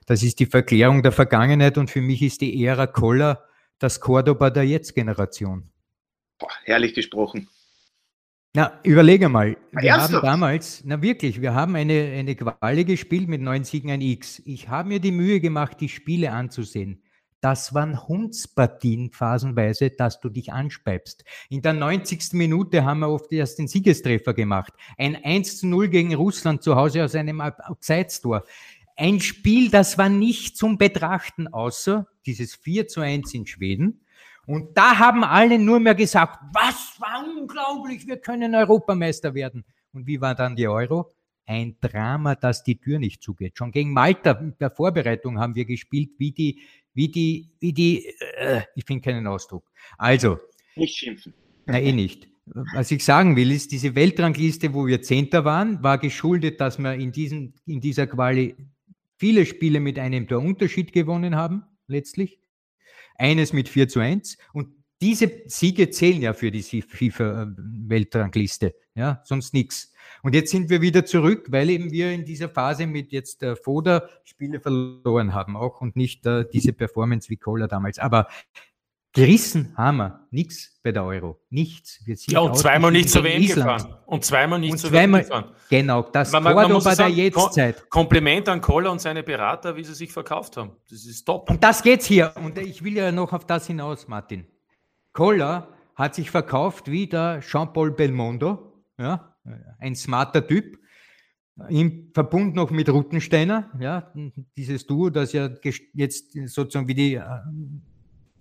Das ist die Verklärung der Vergangenheit und für mich ist die Ära Koller das Cordoba der Jetzt-Generation. Herrlich gesprochen. Na, überlege mal. Wir Ernsthaft? haben damals, na wirklich, wir haben eine, eine Quali gespielt mit neun Siegen ein X. Ich habe mir die Mühe gemacht, die Spiele anzusehen. Das waren Hundspartien phasenweise, dass du dich anspeibst. In der 90. Minute haben wir oft erst den Siegestreffer gemacht. Ein 1 zu 0 gegen Russland zu Hause aus einem Abseitstor. Ein Spiel, das war nicht zum Betrachten, außer dieses 4 zu 1 in Schweden. Und da haben alle nur mehr gesagt, was war unglaublich, wir können Europameister werden. Und wie war dann die Euro? Ein Drama, dass die Tür nicht zugeht. Schon gegen Malta in der Vorbereitung haben wir gespielt, wie die, wie die, wie die, äh, ich finde keinen Ausdruck. Also. Nicht schimpfen. Na, eh nicht. Was ich sagen will, ist, diese Weltrangliste, wo wir Zehnter waren, war geschuldet, dass wir in, diesen, in dieser Quali viele Spiele mit einem der Unterschied gewonnen haben, letztlich. Eines mit 4 zu 1. Und diese Siege zählen ja für die FIFA-Weltrangliste. Ja, sonst nichts. Und jetzt sind wir wieder zurück, weil eben wir in dieser Phase mit jetzt der Foda Spiele verloren haben auch und nicht uh, diese Performance wie Kohler damals. Aber Gerissen haben wir nichts bei der Euro. Nichts. ja, und zweimal nicht zur WM gefahren. Und zweimal nicht zur WM gefahren. Genau, das man, man, man bei der Jetztzeit. Kompliment an Koller und seine Berater, wie sie sich verkauft haben. Das ist top. Und das geht's hier. Und ich will ja noch auf das hinaus, Martin. Koller hat sich verkauft wie der Jean-Paul Belmondo, ja, ein smarter Typ, im Verbund noch mit Ruttensteiner, ja, dieses Duo, das ja jetzt sozusagen wie die äh,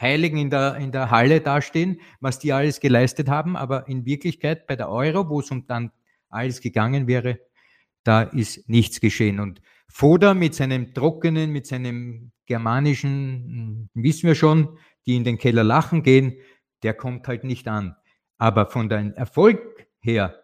Heiligen in der, in der Halle dastehen, was die alles geleistet haben, aber in Wirklichkeit bei der Euro, wo es um dann alles gegangen wäre, da ist nichts geschehen. Und Foda mit seinem trockenen, mit seinem germanischen, hm, wissen wir schon, die in den Keller lachen gehen, der kommt halt nicht an. Aber von deinem Erfolg her,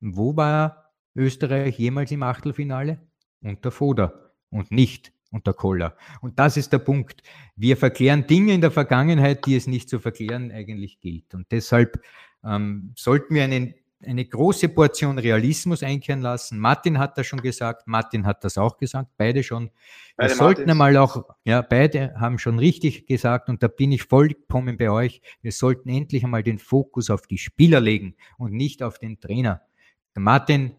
wo war Österreich jemals im Achtelfinale? Unter Foda und nicht unter Koller. Und das ist der Punkt. Wir verklären Dinge in der Vergangenheit, die es nicht zu verklären eigentlich gilt. Und deshalb ähm, sollten wir einen eine große Portion Realismus einkehren lassen. Martin hat das schon gesagt, Martin hat das auch gesagt, beide schon. Beide wir sollten einmal auch, ja, beide haben schon richtig gesagt und da bin ich vollkommen bei euch. Wir sollten endlich einmal den Fokus auf die Spieler legen und nicht auf den Trainer. Der Martin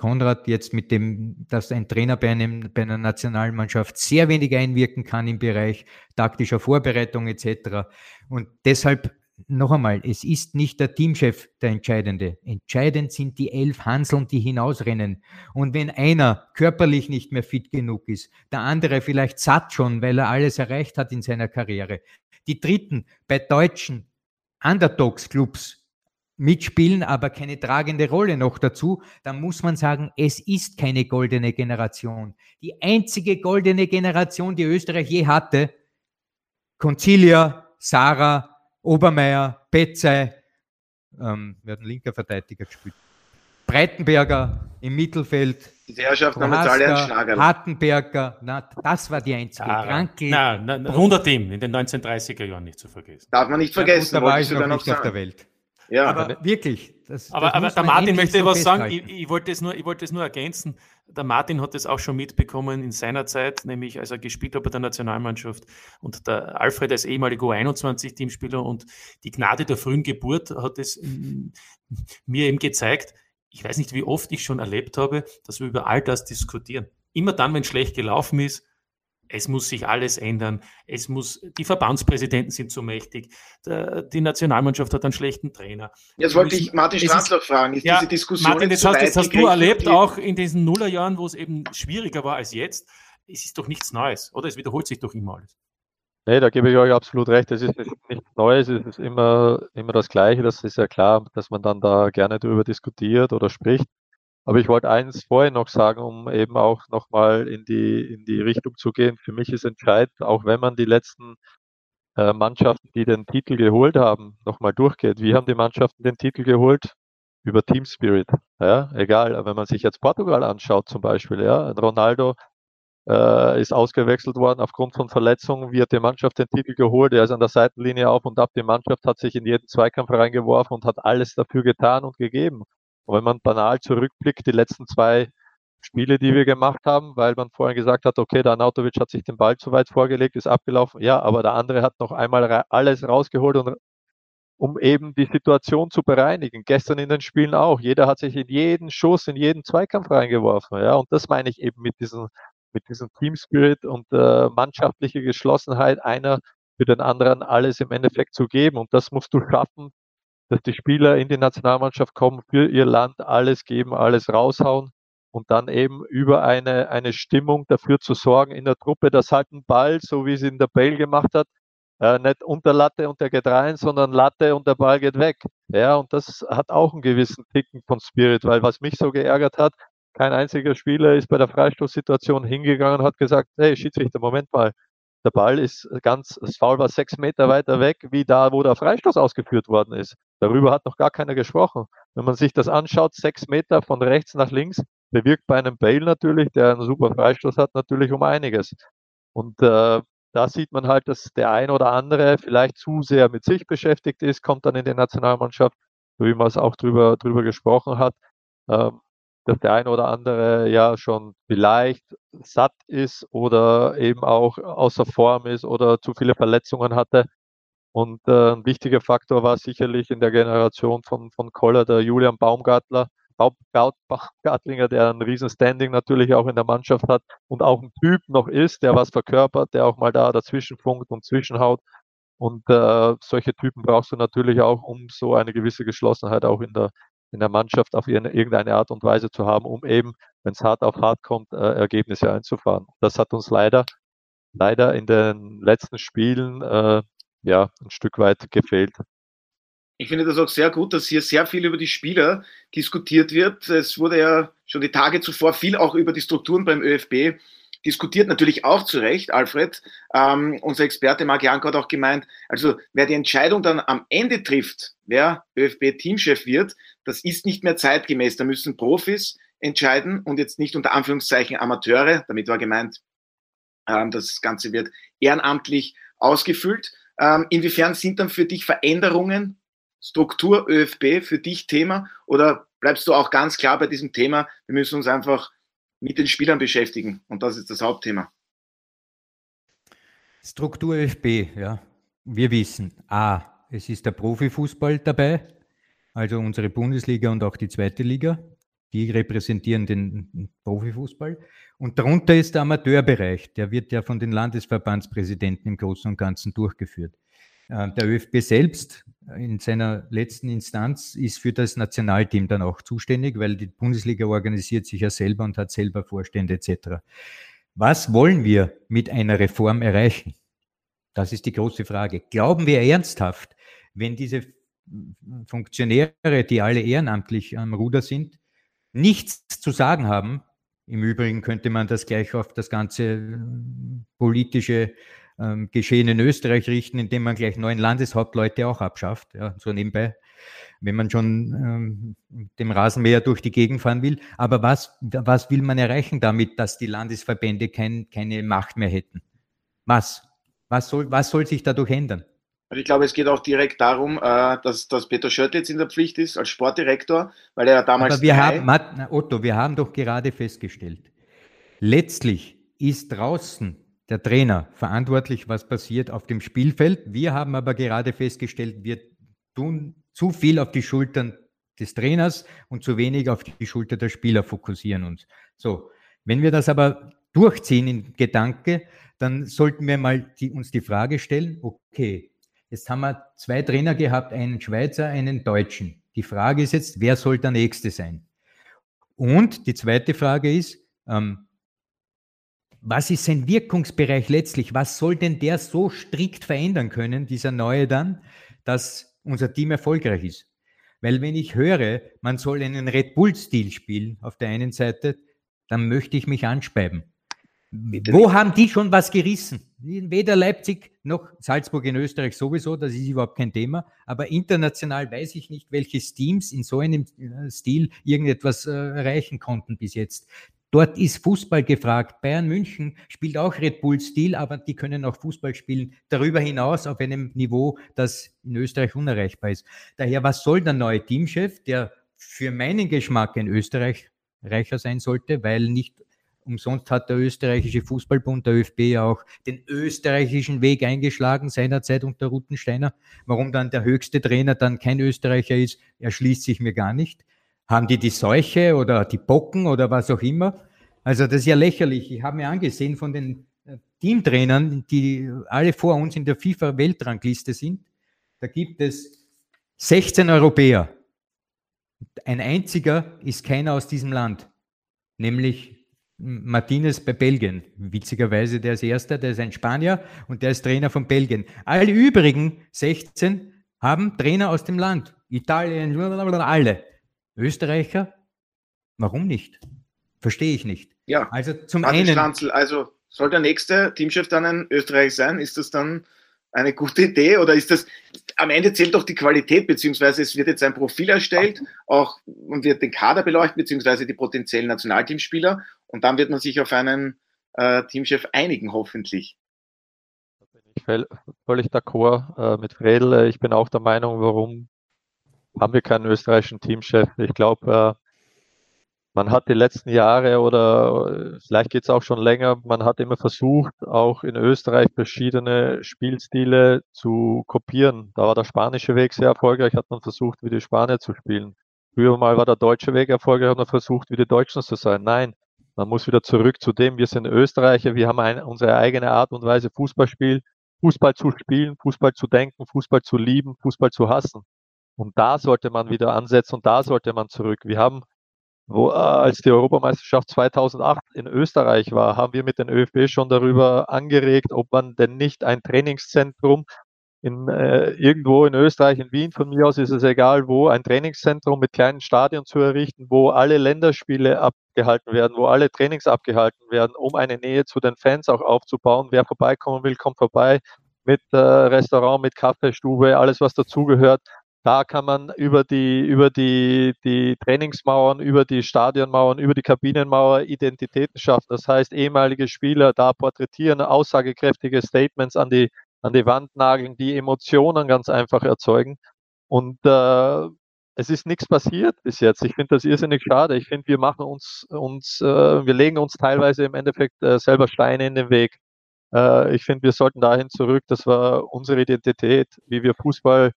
Konrad jetzt mit dem, dass ein Trainer bei, einem, bei einer Nationalmannschaft sehr wenig einwirken kann im Bereich taktischer Vorbereitung etc. Und deshalb noch einmal, es ist nicht der Teamchef der Entscheidende. Entscheidend sind die elf Hanseln, die hinausrennen. Und wenn einer körperlich nicht mehr fit genug ist, der andere vielleicht satt schon, weil er alles erreicht hat in seiner Karriere. Die dritten bei deutschen Underdogs-Clubs mitspielen, aber keine tragende Rolle noch dazu, dann muss man sagen, es ist keine goldene Generation. Die einzige goldene Generation, die Österreich je hatte, Concilia, Sarah, Obermeier, Petzey, ähm, wer hat ein linker Verteidiger gespielt? Breitenberger im Mittelfeld. Die Herrschaften haben alle einen Schlager. Hartenberger, na, das war die einzige. Ah, Krankel. Nein, nein, 100 Team in den 1930er Jahren nicht zu vergessen. Darf man nicht vergessen. Ja, gut, da war ich noch nicht auf der Welt. Ja. Aber wirklich. Das, aber, das aber der Martin möchte so was sagen. Ich, ich, wollte es nur, ich wollte es nur ergänzen. Der Martin hat es auch schon mitbekommen in seiner Zeit, nämlich als er gespielt hat bei der Nationalmannschaft. Und der Alfred als ehemaliger U21-Teamspieler und die Gnade der frühen Geburt hat es mir eben gezeigt. Ich weiß nicht, wie oft ich schon erlebt habe, dass wir über all das diskutieren. Immer dann, wenn es schlecht gelaufen ist, es muss sich alles ändern. Es muss, die Verbandspräsidenten sind zu mächtig. Der, die Nationalmannschaft hat einen schlechten Trainer. Jetzt wollte ich Martin Straßler fragen. Ist ja, diese Diskussion Martin, das, hast, das hast du erlebt, auch in diesen Nullerjahren, wo es eben schwieriger war als jetzt. Es ist doch nichts Neues, oder? Es wiederholt sich doch immer alles. Nee, da gebe ich euch absolut recht. Es ist nichts Neues, es ist immer, immer das Gleiche. Das ist ja klar, dass man dann da gerne darüber diskutiert oder spricht. Aber ich wollte eins vorher noch sagen, um eben auch nochmal in die, in die Richtung zu gehen. Für mich ist entscheidend, auch wenn man die letzten äh, Mannschaften, die den Titel geholt haben, nochmal durchgeht. Wie haben die Mannschaften den Titel geholt? Über Team Spirit. Ja, egal. Wenn man sich jetzt Portugal anschaut zum Beispiel, ja, Ronaldo äh, ist ausgewechselt worden aufgrund von Verletzungen. Wie hat die Mannschaft den Titel geholt? Er ist an der Seitenlinie auf und ab. Die Mannschaft hat sich in jeden Zweikampf reingeworfen und hat alles dafür getan und gegeben. Und wenn man banal zurückblickt, die letzten zwei Spiele, die wir gemacht haben, weil man vorhin gesagt hat, okay, der Anautovic hat sich den Ball zu weit vorgelegt, ist abgelaufen. Ja, aber der andere hat noch einmal alles rausgeholt, und, um eben die Situation zu bereinigen. Gestern in den Spielen auch. Jeder hat sich in jeden Schuss, in jeden Zweikampf reingeworfen. Ja, und das meine ich eben mit diesem, mit diesem Team Spirit und äh, mannschaftliche Geschlossenheit, einer für den anderen alles im Endeffekt zu geben. Und das musst du schaffen, dass die Spieler in die Nationalmannschaft kommen, für ihr Land alles geben, alles raushauen und dann eben über eine, eine Stimmung dafür zu sorgen in der Truppe, dass halt ein Ball, so wie es in der Bale gemacht hat, äh, nicht unter Latte und der geht rein, sondern Latte und der Ball geht weg. Ja, und das hat auch einen gewissen Ticken von Spirit, weil was mich so geärgert hat, kein einziger Spieler ist bei der Freistoßsituation hingegangen und hat gesagt, hey, Schiedsrichter, Moment mal, der Ball ist ganz, das Foul war sechs Meter weiter weg, wie da, wo der Freistoß ausgeführt worden ist. Darüber hat noch gar keiner gesprochen. Wenn man sich das anschaut, sechs Meter von rechts nach links, bewirkt bei einem Bale natürlich, der einen super Freistoß hat, natürlich um einiges. Und äh, da sieht man halt, dass der ein oder andere vielleicht zu sehr mit sich beschäftigt ist, kommt dann in die Nationalmannschaft, wie man es auch drüber, drüber gesprochen hat. Ähm, dass der eine oder andere ja schon vielleicht satt ist oder eben auch außer Form ist oder zu viele Verletzungen hatte. Und äh, ein wichtiger Faktor war sicherlich in der Generation von, von Koller der Julian Baumgartler, Baumgartlinger, der ein riesen Standing natürlich auch in der Mannschaft hat und auch ein Typ noch ist, der was verkörpert, der auch mal da dazwischen funkt und zwischenhaut. Und äh, solche Typen brauchst du natürlich auch, um so eine gewisse Geschlossenheit auch in der, in der Mannschaft auf irgendeine Art und Weise zu haben, um eben, wenn es hart auf hart kommt, äh, Ergebnisse einzufahren. Das hat uns leider, leider in den letzten Spielen äh, ja ein Stück weit gefehlt. Ich finde das auch sehr gut, dass hier sehr viel über die Spieler diskutiert wird. Es wurde ja schon die Tage zuvor viel auch über die Strukturen beim ÖFB diskutiert, natürlich auch zu Recht, Alfred. Ähm, unser Experte Marc Janko hat auch gemeint, also wer die Entscheidung dann am Ende trifft, wer ÖFB-Teamchef wird, das ist nicht mehr zeitgemäß. Da müssen Profis entscheiden und jetzt nicht unter Anführungszeichen Amateure. Damit war gemeint, ähm, das Ganze wird ehrenamtlich ausgefüllt. Ähm, inwiefern sind dann für dich Veränderungen Struktur ÖFB für dich Thema oder bleibst du auch ganz klar bei diesem Thema, wir müssen uns einfach mit den Spielern beschäftigen und das ist das Hauptthema? Struktur ÖFB, ja. Wir wissen, a, es ist der Profifußball dabei, also unsere Bundesliga und auch die zweite Liga. Die repräsentieren den Profifußball. Und darunter ist der Amateurbereich. Der wird ja von den Landesverbandspräsidenten im Großen und Ganzen durchgeführt. Äh, der ÖFB selbst in seiner letzten Instanz ist für das Nationalteam dann auch zuständig, weil die Bundesliga organisiert sich ja selber und hat selber Vorstände etc. Was wollen wir mit einer Reform erreichen? Das ist die große Frage. Glauben wir ernsthaft, wenn diese Funktionäre, die alle ehrenamtlich am Ruder sind, nichts zu sagen haben, im Übrigen könnte man das gleich auf das ganze äh, politische ähm, Geschehen in Österreich richten, indem man gleich neun Landeshauptleute auch abschafft, ja, so nebenbei, wenn man schon ähm, dem Rasenmäher durch die Gegend fahren will. Aber was, was will man erreichen damit, dass die Landesverbände kein, keine Macht mehr hätten? Was? Was soll, was soll sich dadurch ändern? Also ich glaube, es geht auch direkt darum, äh, dass, dass Peter Schött jetzt in der Pflicht ist als Sportdirektor, weil er damals. Aber wir haben, Otto, wir haben doch gerade festgestellt, letztlich ist draußen der Trainer verantwortlich, was passiert auf dem Spielfeld. Wir haben aber gerade festgestellt, wir tun zu viel auf die Schultern des Trainers und zu wenig auf die Schulter der Spieler fokussieren uns. So, wenn wir das aber durchziehen in Gedanke, dann sollten wir mal die, uns die Frage stellen, okay, jetzt haben wir zwei Trainer gehabt, einen Schweizer, einen Deutschen. Die Frage ist jetzt, wer soll der Nächste sein? Und die zweite Frage ist, ähm, was ist sein Wirkungsbereich letztlich? Was soll denn der so strikt verändern können, dieser neue dann, dass unser Team erfolgreich ist? Weil wenn ich höre, man soll einen Red Bull-Stil spielen auf der einen Seite, dann möchte ich mich anspeiben. Wo haben die schon was gerissen? Weder Leipzig noch Salzburg in Österreich sowieso, das ist überhaupt kein Thema. Aber international weiß ich nicht, welche Teams in so einem äh, Stil irgendetwas äh, erreichen konnten bis jetzt. Dort ist Fußball gefragt. Bayern München spielt auch Red Bull-Stil, aber die können auch Fußball spielen. Darüber hinaus auf einem Niveau, das in Österreich unerreichbar ist. Daher, was soll der neue Teamchef, der für meinen Geschmack ein Österreicher sein sollte, weil nicht umsonst hat der österreichische Fußballbund, der ÖFB, ja auch den österreichischen Weg eingeschlagen seinerzeit unter Rutensteiner. Warum dann der höchste Trainer dann kein Österreicher ist, erschließt sich mir gar nicht. Haben die die Seuche oder die Bocken oder was auch immer? Also das ist ja lächerlich. Ich habe mir angesehen von den äh, Teamtrainern, die alle vor uns in der FIFA-Weltrangliste sind. Da gibt es 16 Europäer. Ein einziger ist keiner aus diesem Land, nämlich Martinez bei Belgien. Witzigerweise, der ist Erster, der ist ein Spanier und der ist Trainer von Belgien. Alle übrigen 16 haben Trainer aus dem Land. Italien, alle. Österreicher? Warum nicht? Verstehe ich nicht. Ja, also zum einen. Schlanzel, also soll der nächste Teamchef dann ein Österreich sein? Ist das dann eine gute Idee oder ist das am Ende zählt doch die Qualität, beziehungsweise es wird jetzt ein Profil erstellt, auch man wird den Kader beleuchten, beziehungsweise die potenziellen Nationalteamspieler und dann wird man sich auf einen äh, Teamchef einigen, hoffentlich. Da bin ich völlig d'accord äh, mit Fredel. Ich bin auch der Meinung, warum haben wir keinen österreichischen Teamchef. Ich glaube, äh, man hat die letzten Jahre oder vielleicht geht es auch schon länger, man hat immer versucht, auch in Österreich verschiedene Spielstile zu kopieren. Da war der spanische Weg sehr erfolgreich, hat man versucht, wie die Spanier zu spielen. Früher mal war der deutsche Weg erfolgreich, hat man versucht, wie die Deutschen zu sein. Nein, man muss wieder zurück zu dem, wir sind Österreicher, wir haben ein, unsere eigene Art und Weise Fußballspiel, Fußball zu spielen, Fußball zu denken, Fußball zu lieben, Fußball zu hassen. Und da sollte man wieder ansetzen und da sollte man zurück. Wir haben, wo, äh, als die Europameisterschaft 2008 in Österreich war, haben wir mit den ÖFB schon darüber angeregt, ob man denn nicht ein Trainingszentrum in, äh, irgendwo in Österreich, in Wien, von mir aus ist es egal wo, ein Trainingszentrum mit kleinen Stadien zu errichten, wo alle Länderspiele abgehalten werden, wo alle Trainings abgehalten werden, um eine Nähe zu den Fans auch aufzubauen. Wer vorbeikommen will, kommt vorbei mit äh, Restaurant, mit Kaffeestube, alles was dazugehört. Da kann man über die, über die, die Trainingsmauern, über die Stadionmauern, über die Kabinenmauer Identitäten schaffen. Das heißt, ehemalige Spieler da porträtieren, aussagekräftige Statements an die, an die Wand nageln, die Emotionen ganz einfach erzeugen. Und äh, es ist nichts passiert bis jetzt. Ich finde das irrsinnig schade. Ich finde, wir machen uns, uns äh, wir legen uns teilweise im Endeffekt äh, selber Steine in den Weg. Äh, ich finde, wir sollten dahin zurück. Das war unsere Identität, wie wir Fußball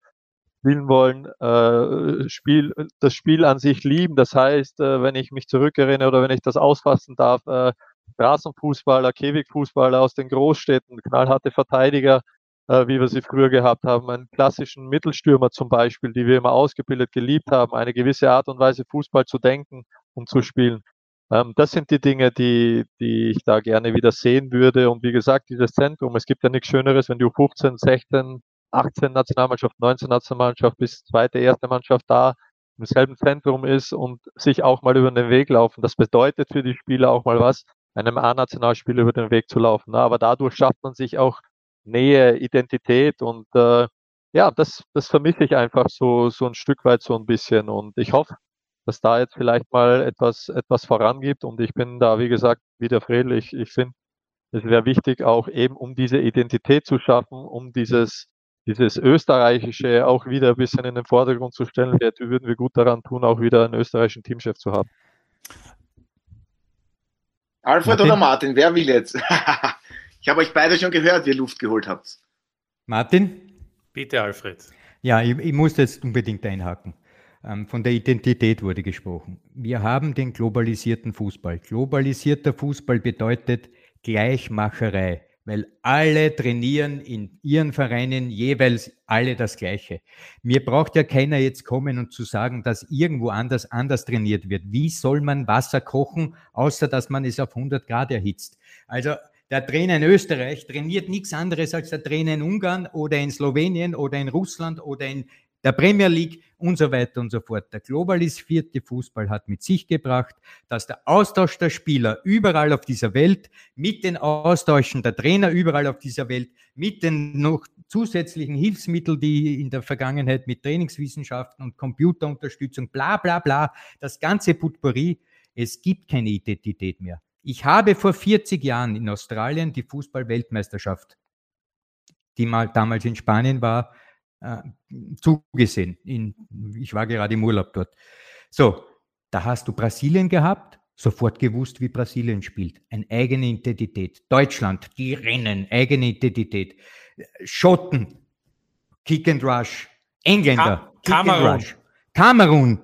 spielen wollen, äh, Spiel, das Spiel an sich lieben. Das heißt, äh, wenn ich mich zurückerinnere oder wenn ich das ausfassen darf, äh, Straßenfußballer, Käfigfußballer aus den Großstädten, knallharte Verteidiger, äh, wie wir sie früher gehabt haben, einen klassischen Mittelstürmer zum Beispiel, die wir immer ausgebildet, geliebt haben, eine gewisse Art und Weise Fußball zu denken und zu spielen. Ähm, das sind die Dinge, die, die ich da gerne wieder sehen würde. Und wie gesagt, dieses Zentrum, es gibt ja nichts Schöneres, wenn du 15, 16, 18 Nationalmannschaft, 19 Nationalmannschaft bis zweite, erste Mannschaft da im selben Zentrum ist und sich auch mal über den Weg laufen. Das bedeutet für die Spieler auch mal was, einem A-Nationalspieler über den Weg zu laufen. Aber dadurch schafft man sich auch Nähe, Identität und äh, ja, das, das vermisse ich einfach so, so ein Stück weit so ein bisschen und ich hoffe, dass da jetzt vielleicht mal etwas, etwas vorangibt und ich bin da, wie gesagt, wieder friedlich. Ich finde, es wäre wichtig, auch eben um diese Identität zu schaffen, um dieses dieses Österreichische auch wieder ein bisschen in den Vordergrund zu stellen, würden wir gut daran tun, auch wieder einen österreichischen Teamchef zu haben. Alfred Martin? oder Martin, wer will jetzt? ich habe euch beide schon gehört, wie ihr Luft geholt habt. Martin? Bitte, Alfred. Ja, ich, ich muss jetzt unbedingt einhaken. Ähm, von der Identität wurde gesprochen. Wir haben den globalisierten Fußball. Globalisierter Fußball bedeutet Gleichmacherei weil alle trainieren in ihren Vereinen jeweils alle das Gleiche. Mir braucht ja keiner jetzt kommen und zu sagen, dass irgendwo anders anders trainiert wird. Wie soll man Wasser kochen, außer dass man es auf 100 Grad erhitzt? Also der Trainer in Österreich trainiert nichts anderes als der Trainer in Ungarn oder in Slowenien oder in Russland oder in der Premier League und so weiter und so fort. Der globalisierte Fußball hat mit sich gebracht, dass der Austausch der Spieler überall auf dieser Welt, mit den Austauschen der Trainer überall auf dieser Welt, mit den noch zusätzlichen Hilfsmitteln, die in der Vergangenheit mit Trainingswissenschaften und Computerunterstützung, bla bla bla, das ganze Putpourri, es gibt keine Identität mehr. Ich habe vor 40 Jahren in Australien die Fußball-Weltmeisterschaft, die mal damals in Spanien war, äh, zugesehen. In, ich war gerade im Urlaub dort. So, da hast du Brasilien gehabt, sofort gewusst, wie Brasilien spielt. Eine eigene Identität. Deutschland, die Rennen, eigene Identität. Schotten, Kick and Rush. Engländer, Kick Kamerun. and Rush. Kamerun,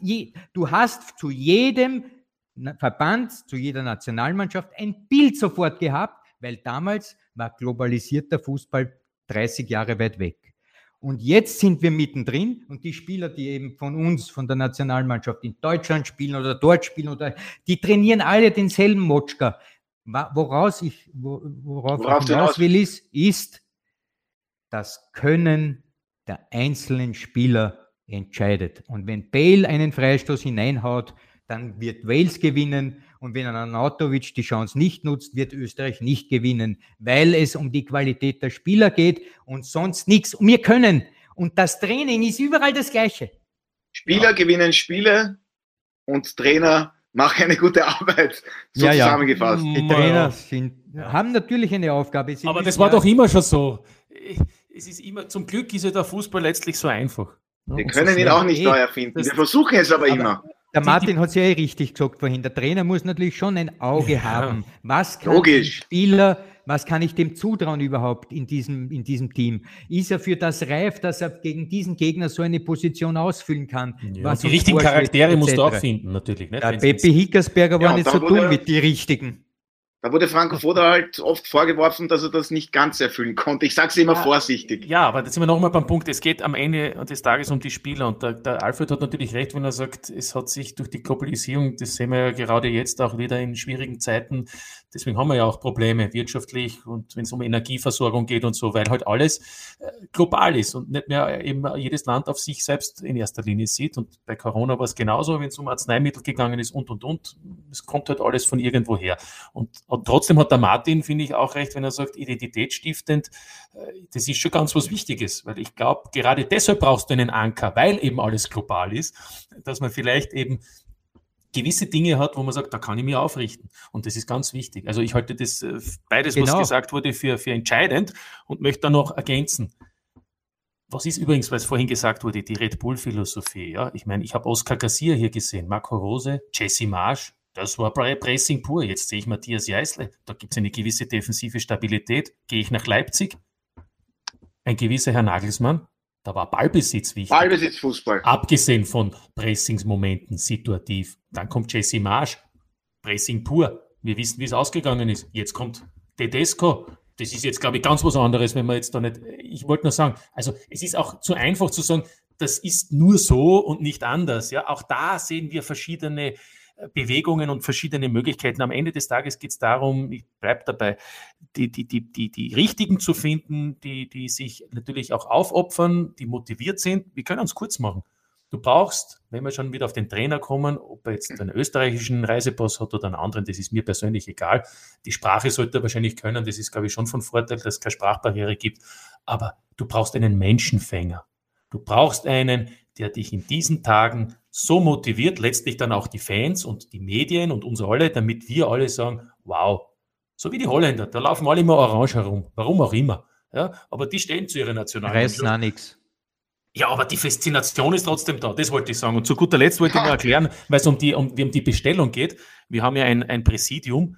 je, du hast zu jedem Verband, zu jeder Nationalmannschaft ein Bild sofort gehabt, weil damals war globalisierter Fußball 30 Jahre weit weg. Und jetzt sind wir mittendrin und die Spieler, die eben von uns, von der Nationalmannschaft in Deutschland spielen oder dort spielen oder die trainieren alle denselben Motschka. Woraus ich, worauf, worauf ich hinaus will, ist, ist, das Können der einzelnen Spieler entscheidet. Und wenn Bale einen Freistoß hineinhaut, dann wird Wales gewinnen und wenn Anatovic die Chance nicht nutzt, wird Österreich nicht gewinnen, weil es um die Qualität der Spieler geht und sonst nichts. Und wir können. Und das Training ist überall das Gleiche. Spieler ja. gewinnen Spiele und Trainer machen eine gute Arbeit. So ja, zusammengefasst. Ja. Die Trainer sind, haben natürlich eine Aufgabe. Sie Aber das war doch immer schon so. Es ist immer, zum Glück ist ja der Fußball letztlich so einfach. Wir können ihn auch nicht neu erfinden. Wir versuchen es aber, aber immer. Der Martin hat es ja eh richtig gesagt vorhin. Der Trainer muss natürlich schon ein Auge ja. haben. Was kann Logisch. Spieler, was kann ich dem zutrauen überhaupt in diesem, in diesem Team? Ist er für das reif, dass er gegen diesen Gegner so eine Position ausfüllen kann? Ja, die richtigen Charaktere musst du auch finden, natürlich. Nicht? Der Pepe Hickersberger war nicht so dumm mit die richtigen. Da wurde Franco Foda halt oft vorgeworfen, dass er das nicht ganz erfüllen konnte. Ich sage es immer ja, vorsichtig. Ja, aber da sind wir nochmal beim Punkt. Es geht am Ende des Tages um die Spieler. Und der, der, Alfred hat natürlich recht, wenn er sagt, es hat sich durch die Globalisierung, das sehen wir ja gerade jetzt auch wieder in schwierigen Zeiten, deswegen haben wir ja auch Probleme wirtschaftlich und wenn es um Energieversorgung geht und so, weil halt alles äh, global ist und nicht mehr eben jedes Land auf sich selbst in erster Linie sieht. Und bei Corona war es genauso, wenn es um Arzneimittel gegangen ist und und und. Es kommt halt alles von irgendwo her. Und und trotzdem hat der Martin, finde ich, auch recht, wenn er sagt, identitätsstiftend, äh, das ist schon ganz was Wichtiges, weil ich glaube, gerade deshalb brauchst du einen Anker, weil eben alles global ist, dass man vielleicht eben gewisse Dinge hat, wo man sagt, da kann ich mich aufrichten. Und das ist ganz wichtig. Also ich halte das äh, beides, genau. was gesagt wurde, für, für entscheidend und möchte da noch ergänzen. Was ist übrigens, weil es vorhin gesagt wurde, die Red Bull-Philosophie? Ja? Ich meine, ich habe Oscar Garcia hier gesehen, Marco Rose, Jesse Marsch, das war Pressing pur. Jetzt sehe ich Matthias Jeißle. Da gibt es eine gewisse defensive Stabilität. Gehe ich nach Leipzig? Ein gewisser Herr Nagelsmann. Da war Ballbesitz wichtig. Ballbesitzfußball. Abgesehen von Pressingsmomenten, situativ. Dann kommt Jesse Marsch. Pressing pur. Wir wissen, wie es ausgegangen ist. Jetzt kommt Tedesco. Das ist jetzt, glaube ich, ganz was anderes, wenn man jetzt da nicht. Ich wollte nur sagen, also es ist auch zu einfach zu sagen, das ist nur so und nicht anders. Ja, auch da sehen wir verschiedene Bewegungen und verschiedene Möglichkeiten. Am Ende des Tages geht es darum, ich bleibe dabei, die, die, die, die, die Richtigen zu finden, die, die sich natürlich auch aufopfern, die motiviert sind. Wir können uns kurz machen. Du brauchst, wenn wir schon wieder auf den Trainer kommen, ob er jetzt einen österreichischen Reisepass hat oder einen anderen, das ist mir persönlich egal. Die Sprache sollte er wahrscheinlich können, das ist, glaube ich, schon von Vorteil, dass es keine Sprachbarriere gibt. Aber du brauchst einen Menschenfänger. Du brauchst einen, der dich in diesen Tagen so motiviert, letztlich dann auch die Fans und die Medien und uns alle, damit wir alle sagen, wow, so wie die Holländer, da laufen alle immer orange herum, warum auch immer. Ja, aber die stehen zu ihrer Nationalmannschaft. Reißen auch nichts. Ja, aber die Faszination ist trotzdem da, das wollte ich sagen. Und zu guter Letzt wollte ich mir erklären, weil es um die, um, um die Bestellung geht. Wir haben ja ein, ein Präsidium.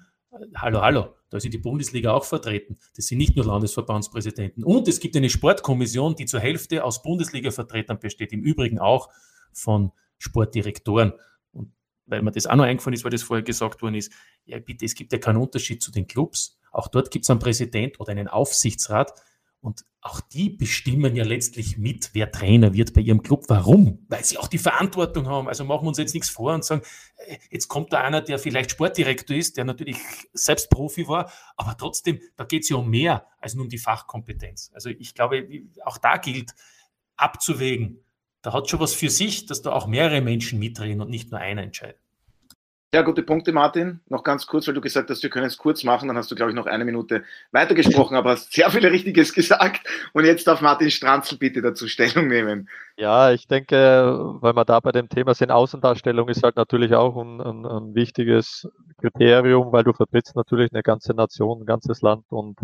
Hallo, hallo, da ist die Bundesliga auch vertreten. Das sind nicht nur Landesverbandspräsidenten. Und es gibt eine Sportkommission, die zur Hälfte aus Bundesliga-Vertretern besteht, im Übrigen auch von Sportdirektoren. Und weil mir das auch noch eingefallen ist, weil das vorher gesagt worden ist, ja bitte, es gibt ja keinen Unterschied zu den Clubs. Auch dort gibt es einen Präsident oder einen Aufsichtsrat. Und auch die bestimmen ja letztlich mit, wer Trainer wird bei ihrem Club. Warum? Weil sie auch die Verantwortung haben. Also machen wir uns jetzt nichts vor und sagen, äh, jetzt kommt da einer, der vielleicht Sportdirektor ist, der natürlich selbst Profi war, aber trotzdem, da geht es ja um mehr als nur um die Fachkompetenz. Also ich glaube, auch da gilt abzuwägen, da hat schon was für sich, dass da auch mehrere Menschen mitreden und nicht nur einer entscheidet. Ja, gute Punkte, Martin. Noch ganz kurz, weil du gesagt hast, wir können es kurz machen. Dann hast du, glaube ich, noch eine Minute weitergesprochen, aber hast sehr viel Richtiges gesagt. Und jetzt darf Martin Stranzl bitte dazu Stellung nehmen. Ja, ich denke, weil wir da bei dem Thema sind, Außendarstellung ist halt natürlich auch ein, ein, ein wichtiges Kriterium, weil du vertrittst natürlich eine ganze Nation, ein ganzes Land und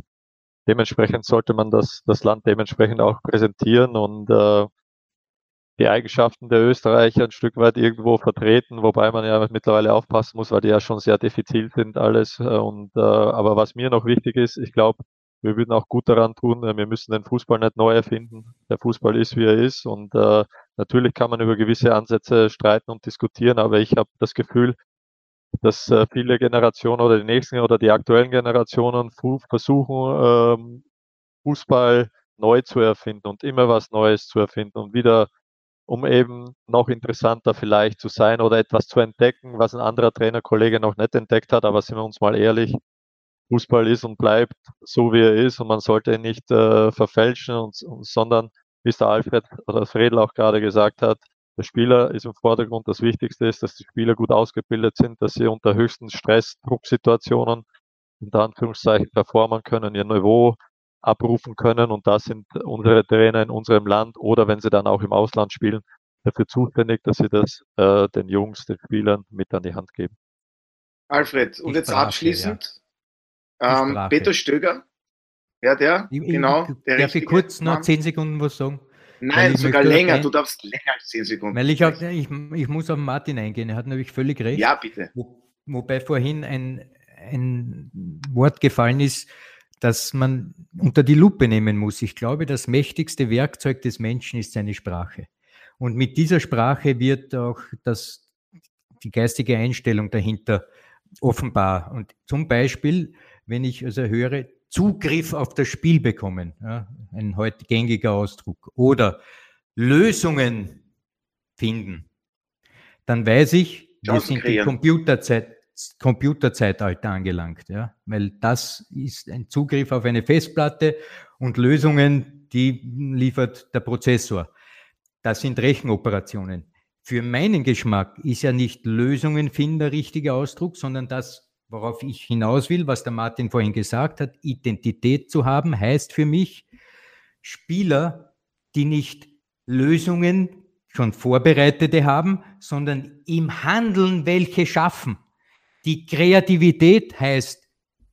dementsprechend sollte man das, das Land dementsprechend auch präsentieren und äh, die Eigenschaften der Österreicher ein Stück weit irgendwo vertreten, wobei man ja mittlerweile aufpassen muss, weil die ja schon sehr diffizil sind alles. Äh, und äh, aber was mir noch wichtig ist, ich glaube, wir würden auch gut daran tun, äh, wir müssen den Fußball nicht neu erfinden. Der Fußball ist, wie er ist. Und äh, natürlich kann man über gewisse Ansätze streiten und diskutieren, aber ich habe das Gefühl, dass äh, viele Generationen oder die nächsten oder die aktuellen Generationen versuchen, ähm, Fußball neu zu erfinden und immer was Neues zu erfinden und wieder um eben noch interessanter vielleicht zu sein oder etwas zu entdecken, was ein anderer Trainerkollege noch nicht entdeckt hat. Aber sind wir uns mal ehrlich, Fußball ist und bleibt so, wie er ist und man sollte ihn nicht äh, verfälschen, und, und, sondern, wie es der Alfred oder Fredel auch gerade gesagt hat, der Spieler ist im Vordergrund. Das Wichtigste ist, dass die Spieler gut ausgebildet sind, dass sie unter höchsten Stress, Drucksituationen unter Anführungszeichen performen können, ihr Niveau abrufen können. Und da sind unsere Trainer in unserem Land oder wenn sie dann auch im Ausland spielen, dafür zuständig, dass sie das äh, den Jungs, den Spielern mit an die Hand geben. Alfred, und jetzt Sprache, abschließend, ja. ähm, Peter Stöger, ja, der, ich, genau. Der darf ich kurz noch zehn Sekunden was sagen? Nein, sogar länger. Du darfst länger als 10 Sekunden. Weil ich, auch, ich, ich muss auf Martin eingehen. Er hat natürlich völlig recht. Ja, bitte. Wo, wobei vorhin ein, ein Wort gefallen ist, das man unter die Lupe nehmen muss. Ich glaube, das mächtigste Werkzeug des Menschen ist seine Sprache. Und mit dieser Sprache wird auch das, die geistige Einstellung dahinter offenbar. Und zum Beispiel, wenn ich also höre, Zugriff auf das Spiel bekommen, ja, ein heute gängiger Ausdruck, oder Lösungen finden, dann weiß ich, wir sind im Computerzeit, Computerzeitalter angelangt, ja, weil das ist ein Zugriff auf eine Festplatte und Lösungen, die liefert der Prozessor. Das sind Rechenoperationen. Für meinen Geschmack ist ja nicht Lösungen finden der richtige Ausdruck, sondern das, worauf ich hinaus will, was der Martin vorhin gesagt hat, Identität zu haben, heißt für mich Spieler, die nicht Lösungen schon vorbereitete haben, sondern im Handeln welche schaffen. Die Kreativität heißt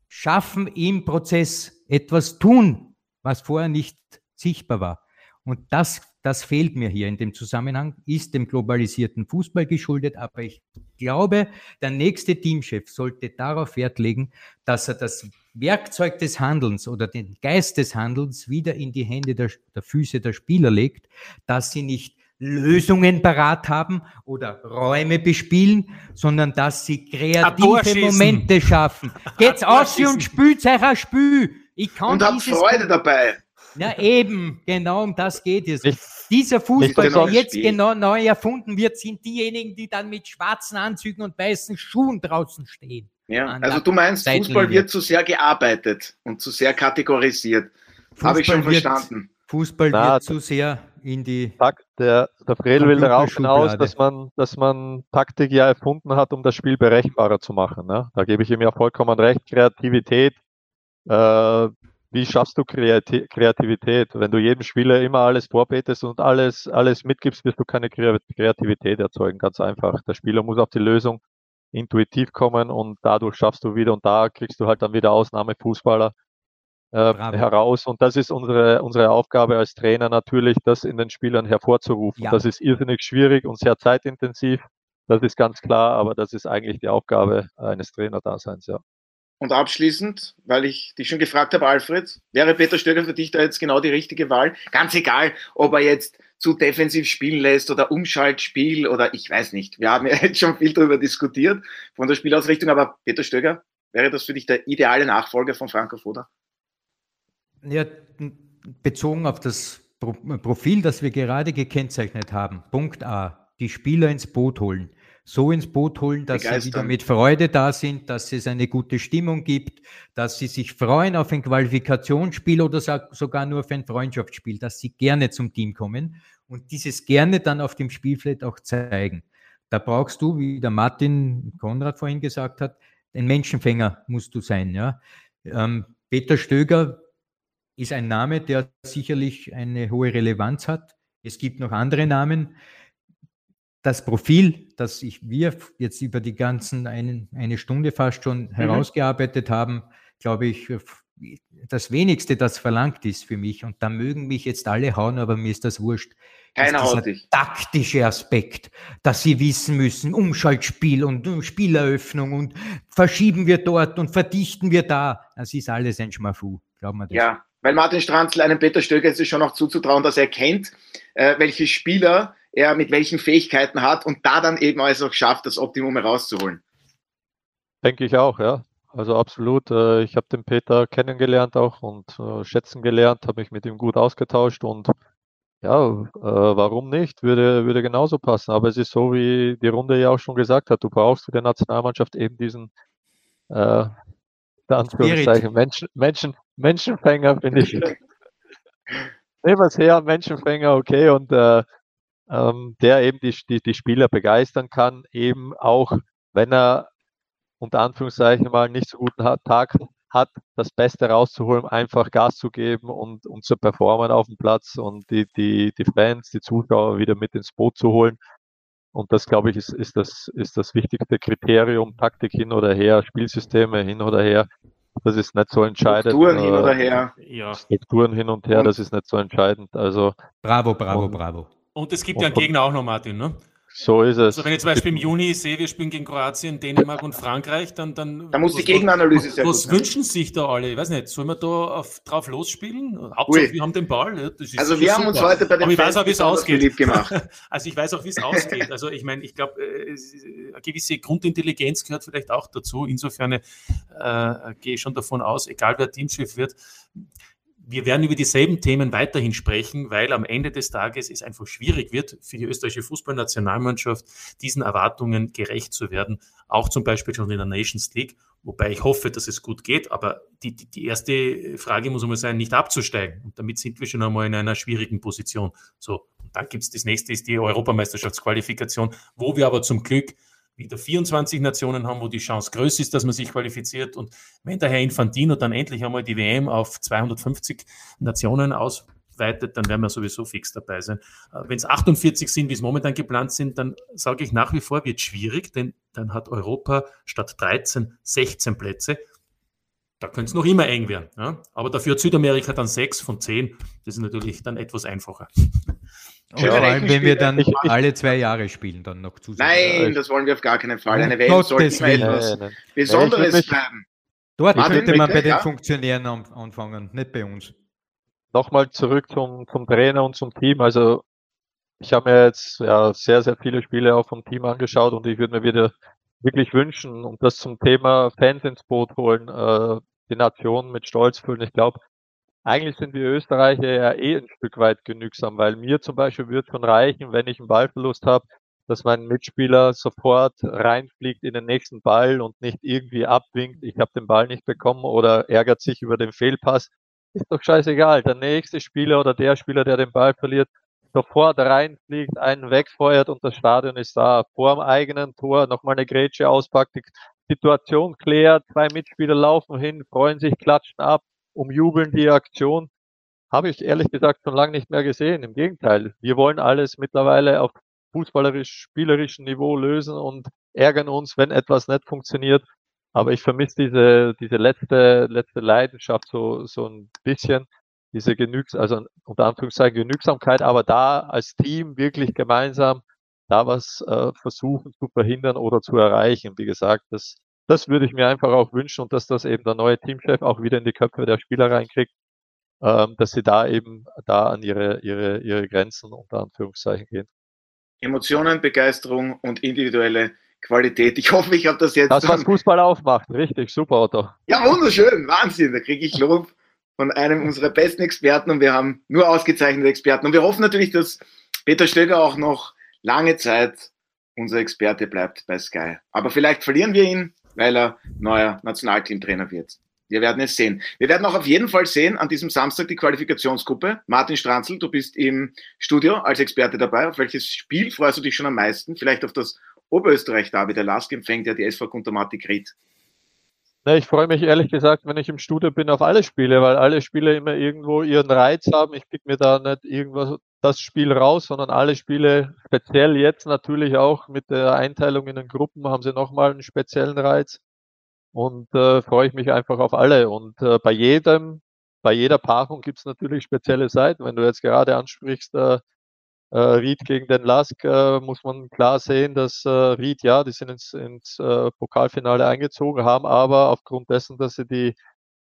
schaffen im Prozess etwas tun, was vorher nicht sichtbar war. Und das das fehlt mir hier in dem Zusammenhang, ist dem globalisierten Fußball geschuldet. Aber ich glaube, der nächste Teamchef sollte darauf Wert legen, dass er das Werkzeug des Handelns oder den Geist des Handelns wieder in die Hände der, der Füße der Spieler legt, dass sie nicht Lösungen parat haben oder Räume bespielen, sondern dass sie kreative Momente schaffen. Geht's aus und spült euch ein Spül. Ich kann und habt Freude dabei. Ja, eben, genau um das geht es. Ich, Dieser Fußball, der jetzt Spiel. genau neu erfunden wird, sind diejenigen, die dann mit schwarzen Anzügen und weißen Schuhen draußen stehen. Ja, also du meinst, Seitenlinie. Fußball wird zu sehr gearbeitet und zu sehr kategorisiert. Habe ich schon wird, verstanden. Fußball Na, wird zu sehr in die. Takt, der, der Fredel will darauf hinaus, dass man, dass man Taktik ja erfunden hat, um das Spiel berechenbarer zu machen. Ne? Da gebe ich ihm ja vollkommen recht. Kreativität, äh, wie schaffst du Kreativität? Wenn du jedem Spieler immer alles vorbetest und alles, alles mitgibst, wirst du keine Kreativität erzeugen. Ganz einfach. Der Spieler muss auf die Lösung intuitiv kommen und dadurch schaffst du wieder und da kriegst du halt dann wieder Ausnahmefußballer äh, heraus. Und das ist unsere, unsere Aufgabe als Trainer natürlich, das in den Spielern hervorzurufen. Ja. Das ist irrsinnig schwierig und sehr zeitintensiv. Das ist ganz klar, aber das ist eigentlich die Aufgabe eines Trainerdaseins, ja. Und abschließend, weil ich dich schon gefragt habe, Alfred, wäre Peter Stöger für dich da jetzt genau die richtige Wahl? Ganz egal, ob er jetzt zu defensiv spielen lässt oder Umschaltspiel oder ich weiß nicht. Wir haben ja jetzt schon viel darüber diskutiert von der Spielausrichtung, aber Peter Stöger, wäre das für dich der ideale Nachfolger von Franco Foda? Ja, bezogen auf das Profil, das wir gerade gekennzeichnet haben. Punkt A, die Spieler ins Boot holen so ins Boot holen, dass Begeistern. sie wieder mit Freude da sind, dass es eine gute Stimmung gibt, dass sie sich freuen auf ein Qualifikationsspiel oder sogar nur auf ein Freundschaftsspiel, dass sie gerne zum Team kommen und dieses gerne dann auf dem Spielfeld auch zeigen. Da brauchst du, wie der Martin Konrad vorhin gesagt hat, ein Menschenfänger musst du sein. Ja? Ähm, Peter Stöger ist ein Name, der sicherlich eine hohe Relevanz hat. Es gibt noch andere Namen das Profil, das ich, wir jetzt über die ganzen einen, eine Stunde fast schon mhm. herausgearbeitet haben, glaube ich, das wenigste, das verlangt ist für mich. Und da mögen mich jetzt alle hauen, aber mir ist das wurscht. Keiner haut dich. taktische Aspekt, dass sie wissen müssen, Umschaltspiel und Spieleröffnung und verschieben wir dort und verdichten wir da. Das ist alles ein Schmafu, glauben wir das. Ja, weil Martin Stranzl einem Peter Stöger ist es schon noch zuzutrauen, dass er kennt, äh, welche Spieler er mit welchen Fähigkeiten hat und da dann eben also schafft, das Optimum herauszuholen. Denke ich auch, ja. Also absolut. Äh, ich habe den Peter kennengelernt auch und äh, schätzen gelernt, habe mich mit ihm gut ausgetauscht und ja, äh, warum nicht? Würde, würde genauso passen. Aber es ist so, wie die Runde ja auch schon gesagt hat, du brauchst für die Nationalmannschaft eben diesen äh, Anführungszeichen Menschen, Menschen, Menschenfänger, finde ich. Nehmen wir es her, Menschenfänger, okay. Und äh, ähm, der eben die, die, die Spieler begeistern kann, eben auch wenn er unter Anführungszeichen mal nicht so guten Tag hat, das Beste rauszuholen, einfach Gas zu geben und, und zu performen auf dem Platz und die, die, die Fans, die Zuschauer wieder mit ins Boot zu holen. Und das, glaube ich, ist, ist, das, ist das wichtigste Kriterium, Taktik hin oder her, Spielsysteme hin oder her. Das ist nicht so entscheidend. Strukturen hin oder her. Ja. Strukturen hin und her, das ist nicht so entscheidend. Also, bravo, bravo, und, bravo. Und es gibt ja einen Gegner auch noch, Martin, ne? So ist es. Also wenn ich zum Beispiel im Juni sehe, wir spielen gegen Kroatien, Dänemark und Frankreich, dann... dann da muss die Gegneranalyse sehr Was, was wünschen sich da alle? Ich weiß nicht, sollen wir da auf, drauf losspielen? Hauptsache, Ui. wir haben den Ball. Also wir haben uns heute bei den ich weiß auch, wie es ausgeht. Gemacht. also ich weiß auch, wie es ausgeht. Also ich meine, ich glaube, äh, eine gewisse Grundintelligenz gehört vielleicht auch dazu. Insofern äh, gehe ich schon davon aus, egal wer Teamchef wird, wir werden über dieselben Themen weiterhin sprechen, weil am Ende des Tages es einfach schwierig wird, für die österreichische Fußballnationalmannschaft diesen Erwartungen gerecht zu werden, auch zum Beispiel schon in der Nations League, wobei ich hoffe, dass es gut geht, aber die, die, die erste Frage muss einmal sein, nicht abzusteigen. Und damit sind wir schon einmal in einer schwierigen Position. So, und dann gibt es das nächste, ist die Europameisterschaftsqualifikation, wo wir aber zum Glück wieder 24 Nationen haben, wo die Chance größer ist, dass man sich qualifiziert. Und wenn der Herr Infantino dann endlich einmal die WM auf 250 Nationen ausweitet, dann werden wir sowieso fix dabei sein. Wenn es 48 sind, wie es momentan geplant sind, dann sage ich nach wie vor, wird schwierig, denn dann hat Europa statt 13 16 Plätze. Da könnte es noch immer eng werden. Ja? Aber dafür hat Südamerika dann sechs von zehn. Das ist natürlich dann etwas einfacher. Und ja, vor allem, wenn wir dann ich, alle zwei Jahre spielen, dann noch zusätzlich. Nein, das wollen wir auf gar keinen Fall. Eine WM sollte immer etwas nein, nein. Besonderes ja, bleiben. Dort Martin, könnte man bei den ja? Funktionären anfangen, nicht bei uns. Nochmal zurück zum, zum Trainer und zum Team. Also ich habe mir jetzt ja, sehr, sehr viele Spiele auch vom Team angeschaut und ich würde mir wieder wirklich wünschen und das zum Thema Fans ins Boot holen, äh, die Nation mit Stolz füllen. Ich glaube, eigentlich sind wir Österreicher ja eh ein Stück weit genügsam, weil mir zum Beispiel wird schon reichen, wenn ich einen Ballverlust habe, dass mein Mitspieler sofort reinfliegt in den nächsten Ball und nicht irgendwie abwinkt, ich habe den Ball nicht bekommen oder ärgert sich über den Fehlpass. Ist doch scheißegal. Der nächste Spieler oder der Spieler, der den Ball verliert, sofort reinfliegt, einen wegfeuert und das Stadion ist da. Vor dem eigenen Tor nochmal eine Grätsche auspackt, die Situation klärt, zwei Mitspieler laufen hin, freuen sich, klatschen ab, umjubeln die Aktion, habe ich ehrlich gesagt schon lange nicht mehr gesehen. Im Gegenteil, wir wollen alles mittlerweile auf fußballerisch-spielerischen Niveau lösen und ärgern uns, wenn etwas nicht funktioniert. Aber ich vermisse diese, diese letzte, letzte Leidenschaft so, so ein bisschen, diese Genügs, also unter Anführungszeichen Genügsamkeit, aber da als Team wirklich gemeinsam da was äh, versuchen zu verhindern oder zu erreichen. Wie gesagt, das das würde ich mir einfach auch wünschen und dass das eben der neue Teamchef auch wieder in die Köpfe der Spieler reinkriegt, ähm, dass sie da eben da an ihre, ihre, ihre Grenzen unter Anführungszeichen gehen. Emotionen, Begeisterung und individuelle Qualität. Ich hoffe, ich habe das jetzt. Das, was Fußball aufmacht, richtig, super, Otto. Ja, wunderschön, Wahnsinn, da kriege ich Lob von einem unserer besten Experten und wir haben nur ausgezeichnete Experten. Und wir hoffen natürlich, dass Peter Stöger auch noch lange Zeit unser Experte bleibt bei Sky. Aber vielleicht verlieren wir ihn, weil er neuer Nationalteamtrainer wird. Wir werden es sehen. Wir werden auch auf jeden Fall sehen an diesem Samstag die Qualifikationsgruppe. Martin Stranzl, du bist im Studio als Experte dabei. Auf welches Spiel freust du dich schon am meisten? Vielleicht auf das Oberösterreich-Derby. Der Lask empfängt ja die SV Kuntermatik Ried. ich freue mich ehrlich gesagt, wenn ich im Studio bin, auf alle Spiele, weil alle Spiele immer irgendwo ihren Reiz haben. Ich pick mir da nicht irgendwas das Spiel raus, sondern alle Spiele, speziell jetzt natürlich auch mit der Einteilung in den Gruppen, haben sie nochmal einen speziellen Reiz. Und äh, freue ich mich einfach auf alle. Und äh, bei jedem, bei jeder Paarung gibt es natürlich spezielle Seiten. Wenn du jetzt gerade ansprichst, äh, äh, Ried gegen den Lask, äh, muss man klar sehen, dass äh, Ried, ja, die sind ins, ins äh, Pokalfinale eingezogen, haben aber aufgrund dessen, dass sie die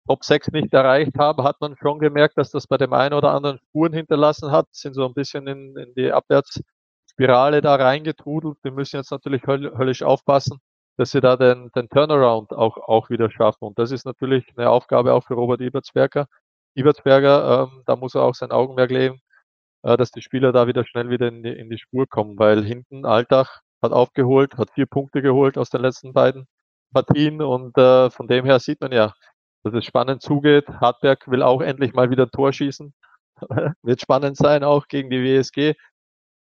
Top 6 nicht erreicht haben, hat man schon gemerkt, dass das bei dem einen oder anderen Spuren hinterlassen hat, sind so ein bisschen in, in die Abwärtsspirale da reingetrudelt. Wir müssen jetzt natürlich höllisch aufpassen, dass sie da den, den Turnaround auch, auch wieder schaffen. Und das ist natürlich eine Aufgabe auch für Robert Ibertsberger. Ibertsberger, ähm, da muss er auch sein Augenmerk legen, äh, dass die Spieler da wieder schnell wieder in die, in die Spur kommen, weil hinten Alltag hat aufgeholt, hat vier Punkte geholt aus den letzten beiden Partien und äh, von dem her sieht man ja, dass es spannend zugeht. Hartberg will auch endlich mal wieder ein Tor schießen. Wird spannend sein, auch gegen die WSG,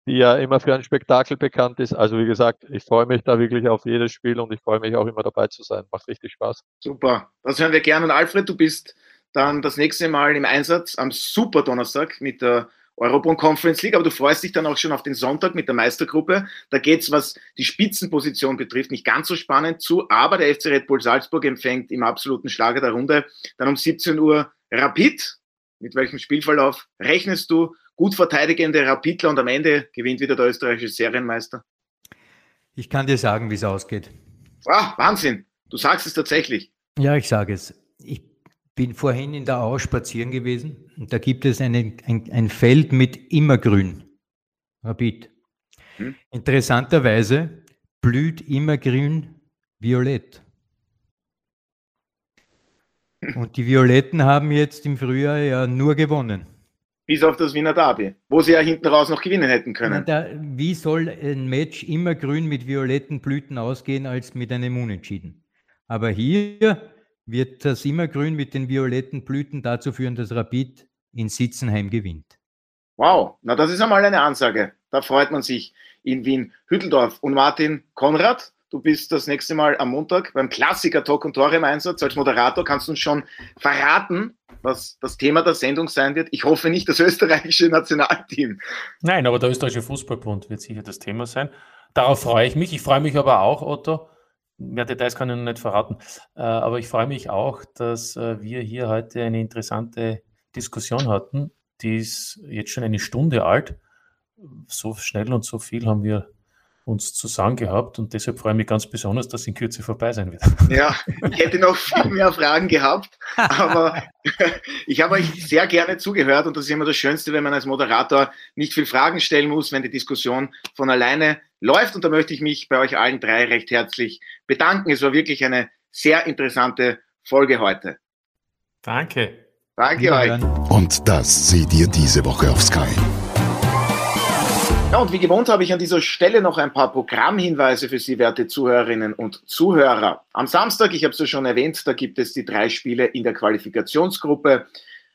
die ja immer für ein Spektakel bekannt ist. Also wie gesagt, ich freue mich da wirklich auf jedes Spiel und ich freue mich auch immer dabei zu sein. Macht richtig Spaß. Super. Das hören wir gerne. Und Alfred, du bist dann das nächste Mal im Einsatz am Super Donnerstag mit der Europa und Conference League, aber du freust dich dann auch schon auf den Sonntag mit der Meistergruppe. Da geht's, was die Spitzenposition betrifft, nicht ganz so spannend zu, aber der FC Red Bull Salzburg empfängt im absoluten Schlager der Runde dann um 17 Uhr Rapid. Mit welchem Spielverlauf rechnest du? Gut verteidigende Rapidler und am Ende gewinnt wieder der österreichische Serienmeister. Ich kann dir sagen, wie es ausgeht. Ah, Wahnsinn. Du sagst es tatsächlich. Ja, ich sage es. Ich bin vorhin in der Au spazieren gewesen und da gibt es eine, ein, ein Feld mit immergrün. Rapid. Hm. Interessanterweise blüht immergrün violett. Und die Violetten haben jetzt im Frühjahr ja nur gewonnen. Bis auf das Wiener Derby, wo sie ja hinten raus noch gewinnen hätten können. Da, wie soll ein Match immer grün mit violetten Blüten ausgehen als mit einem Unentschieden? Aber hier wird das Immergrün mit den violetten Blüten dazu führen, dass Rapid in Sitzenheim gewinnt. Wow, na das ist einmal eine Ansage. Da freut man sich in Wien. Hütteldorf und Martin Konrad, du bist das nächste Mal am Montag beim Klassiker Talk und Tore im Einsatz. Als Moderator kannst du uns schon verraten, was das Thema der Sendung sein wird. Ich hoffe nicht das österreichische Nationalteam. Nein, aber der österreichische Fußballbund wird sicher das Thema sein. Darauf freue ich mich. Ich freue mich aber auch, Otto, mehr Details kann ich noch nicht verraten. Äh, aber ich freue mich auch, dass äh, wir hier heute eine interessante Diskussion hatten. Die ist jetzt schon eine Stunde alt. So schnell und so viel haben wir uns zusammen gehabt und deshalb freue ich mich ganz besonders, dass in Kürze vorbei sein wird. Ja, ich hätte noch viel mehr Fragen gehabt, aber ich habe euch sehr gerne zugehört und das ist immer das Schönste, wenn man als Moderator nicht viel Fragen stellen muss, wenn die Diskussion von alleine läuft und da möchte ich mich bei euch allen drei recht herzlich bedanken. Es war wirklich eine sehr interessante Folge heute. Danke. Danke euch. Und das seht ihr diese Woche auf Sky. Ja, und wie gewohnt habe ich an dieser Stelle noch ein paar Programmhinweise für Sie, werte Zuhörerinnen und Zuhörer. Am Samstag, ich habe es ja schon erwähnt, da gibt es die drei Spiele in der Qualifikationsgruppe.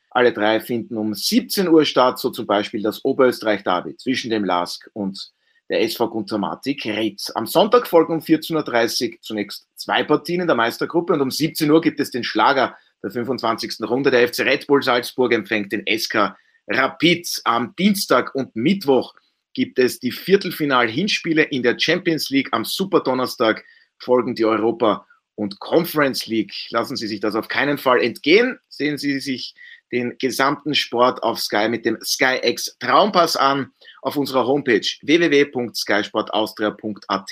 Alle drei finden um 17 Uhr statt, so zum Beispiel das Oberösterreich-Derby zwischen dem LASK und der SV Guntermatik Ritz. Am Sonntag folgen um 14.30 Uhr zunächst zwei Partien in der Meistergruppe und um 17 Uhr gibt es den Schlager der 25. Runde. Der FC Red Bull Salzburg empfängt den SK Rapid am Dienstag und Mittwoch gibt es die Viertelfinal-Hinspiele in der Champions League. Am Superdonnerstag folgen die Europa- und Conference League. Lassen Sie sich das auf keinen Fall entgehen. Sehen Sie sich den gesamten Sport auf Sky mit dem SkyX Traumpass an. Auf unserer Homepage www.skysportaustria.at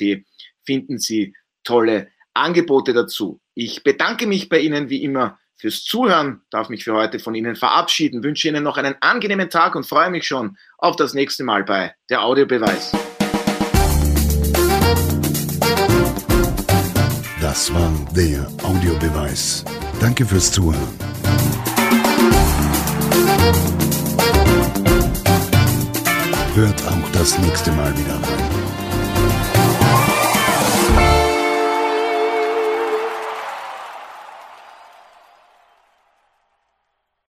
finden Sie tolle Angebote dazu. Ich bedanke mich bei Ihnen wie immer fürs Zuhören, darf mich für heute von Ihnen verabschieden, wünsche Ihnen noch einen angenehmen Tag und freue mich schon auf das nächste Mal bei der Audiobeweis. Das war der Audiobeweis. Danke fürs Zuhören. Hört auch das nächste Mal wieder rein.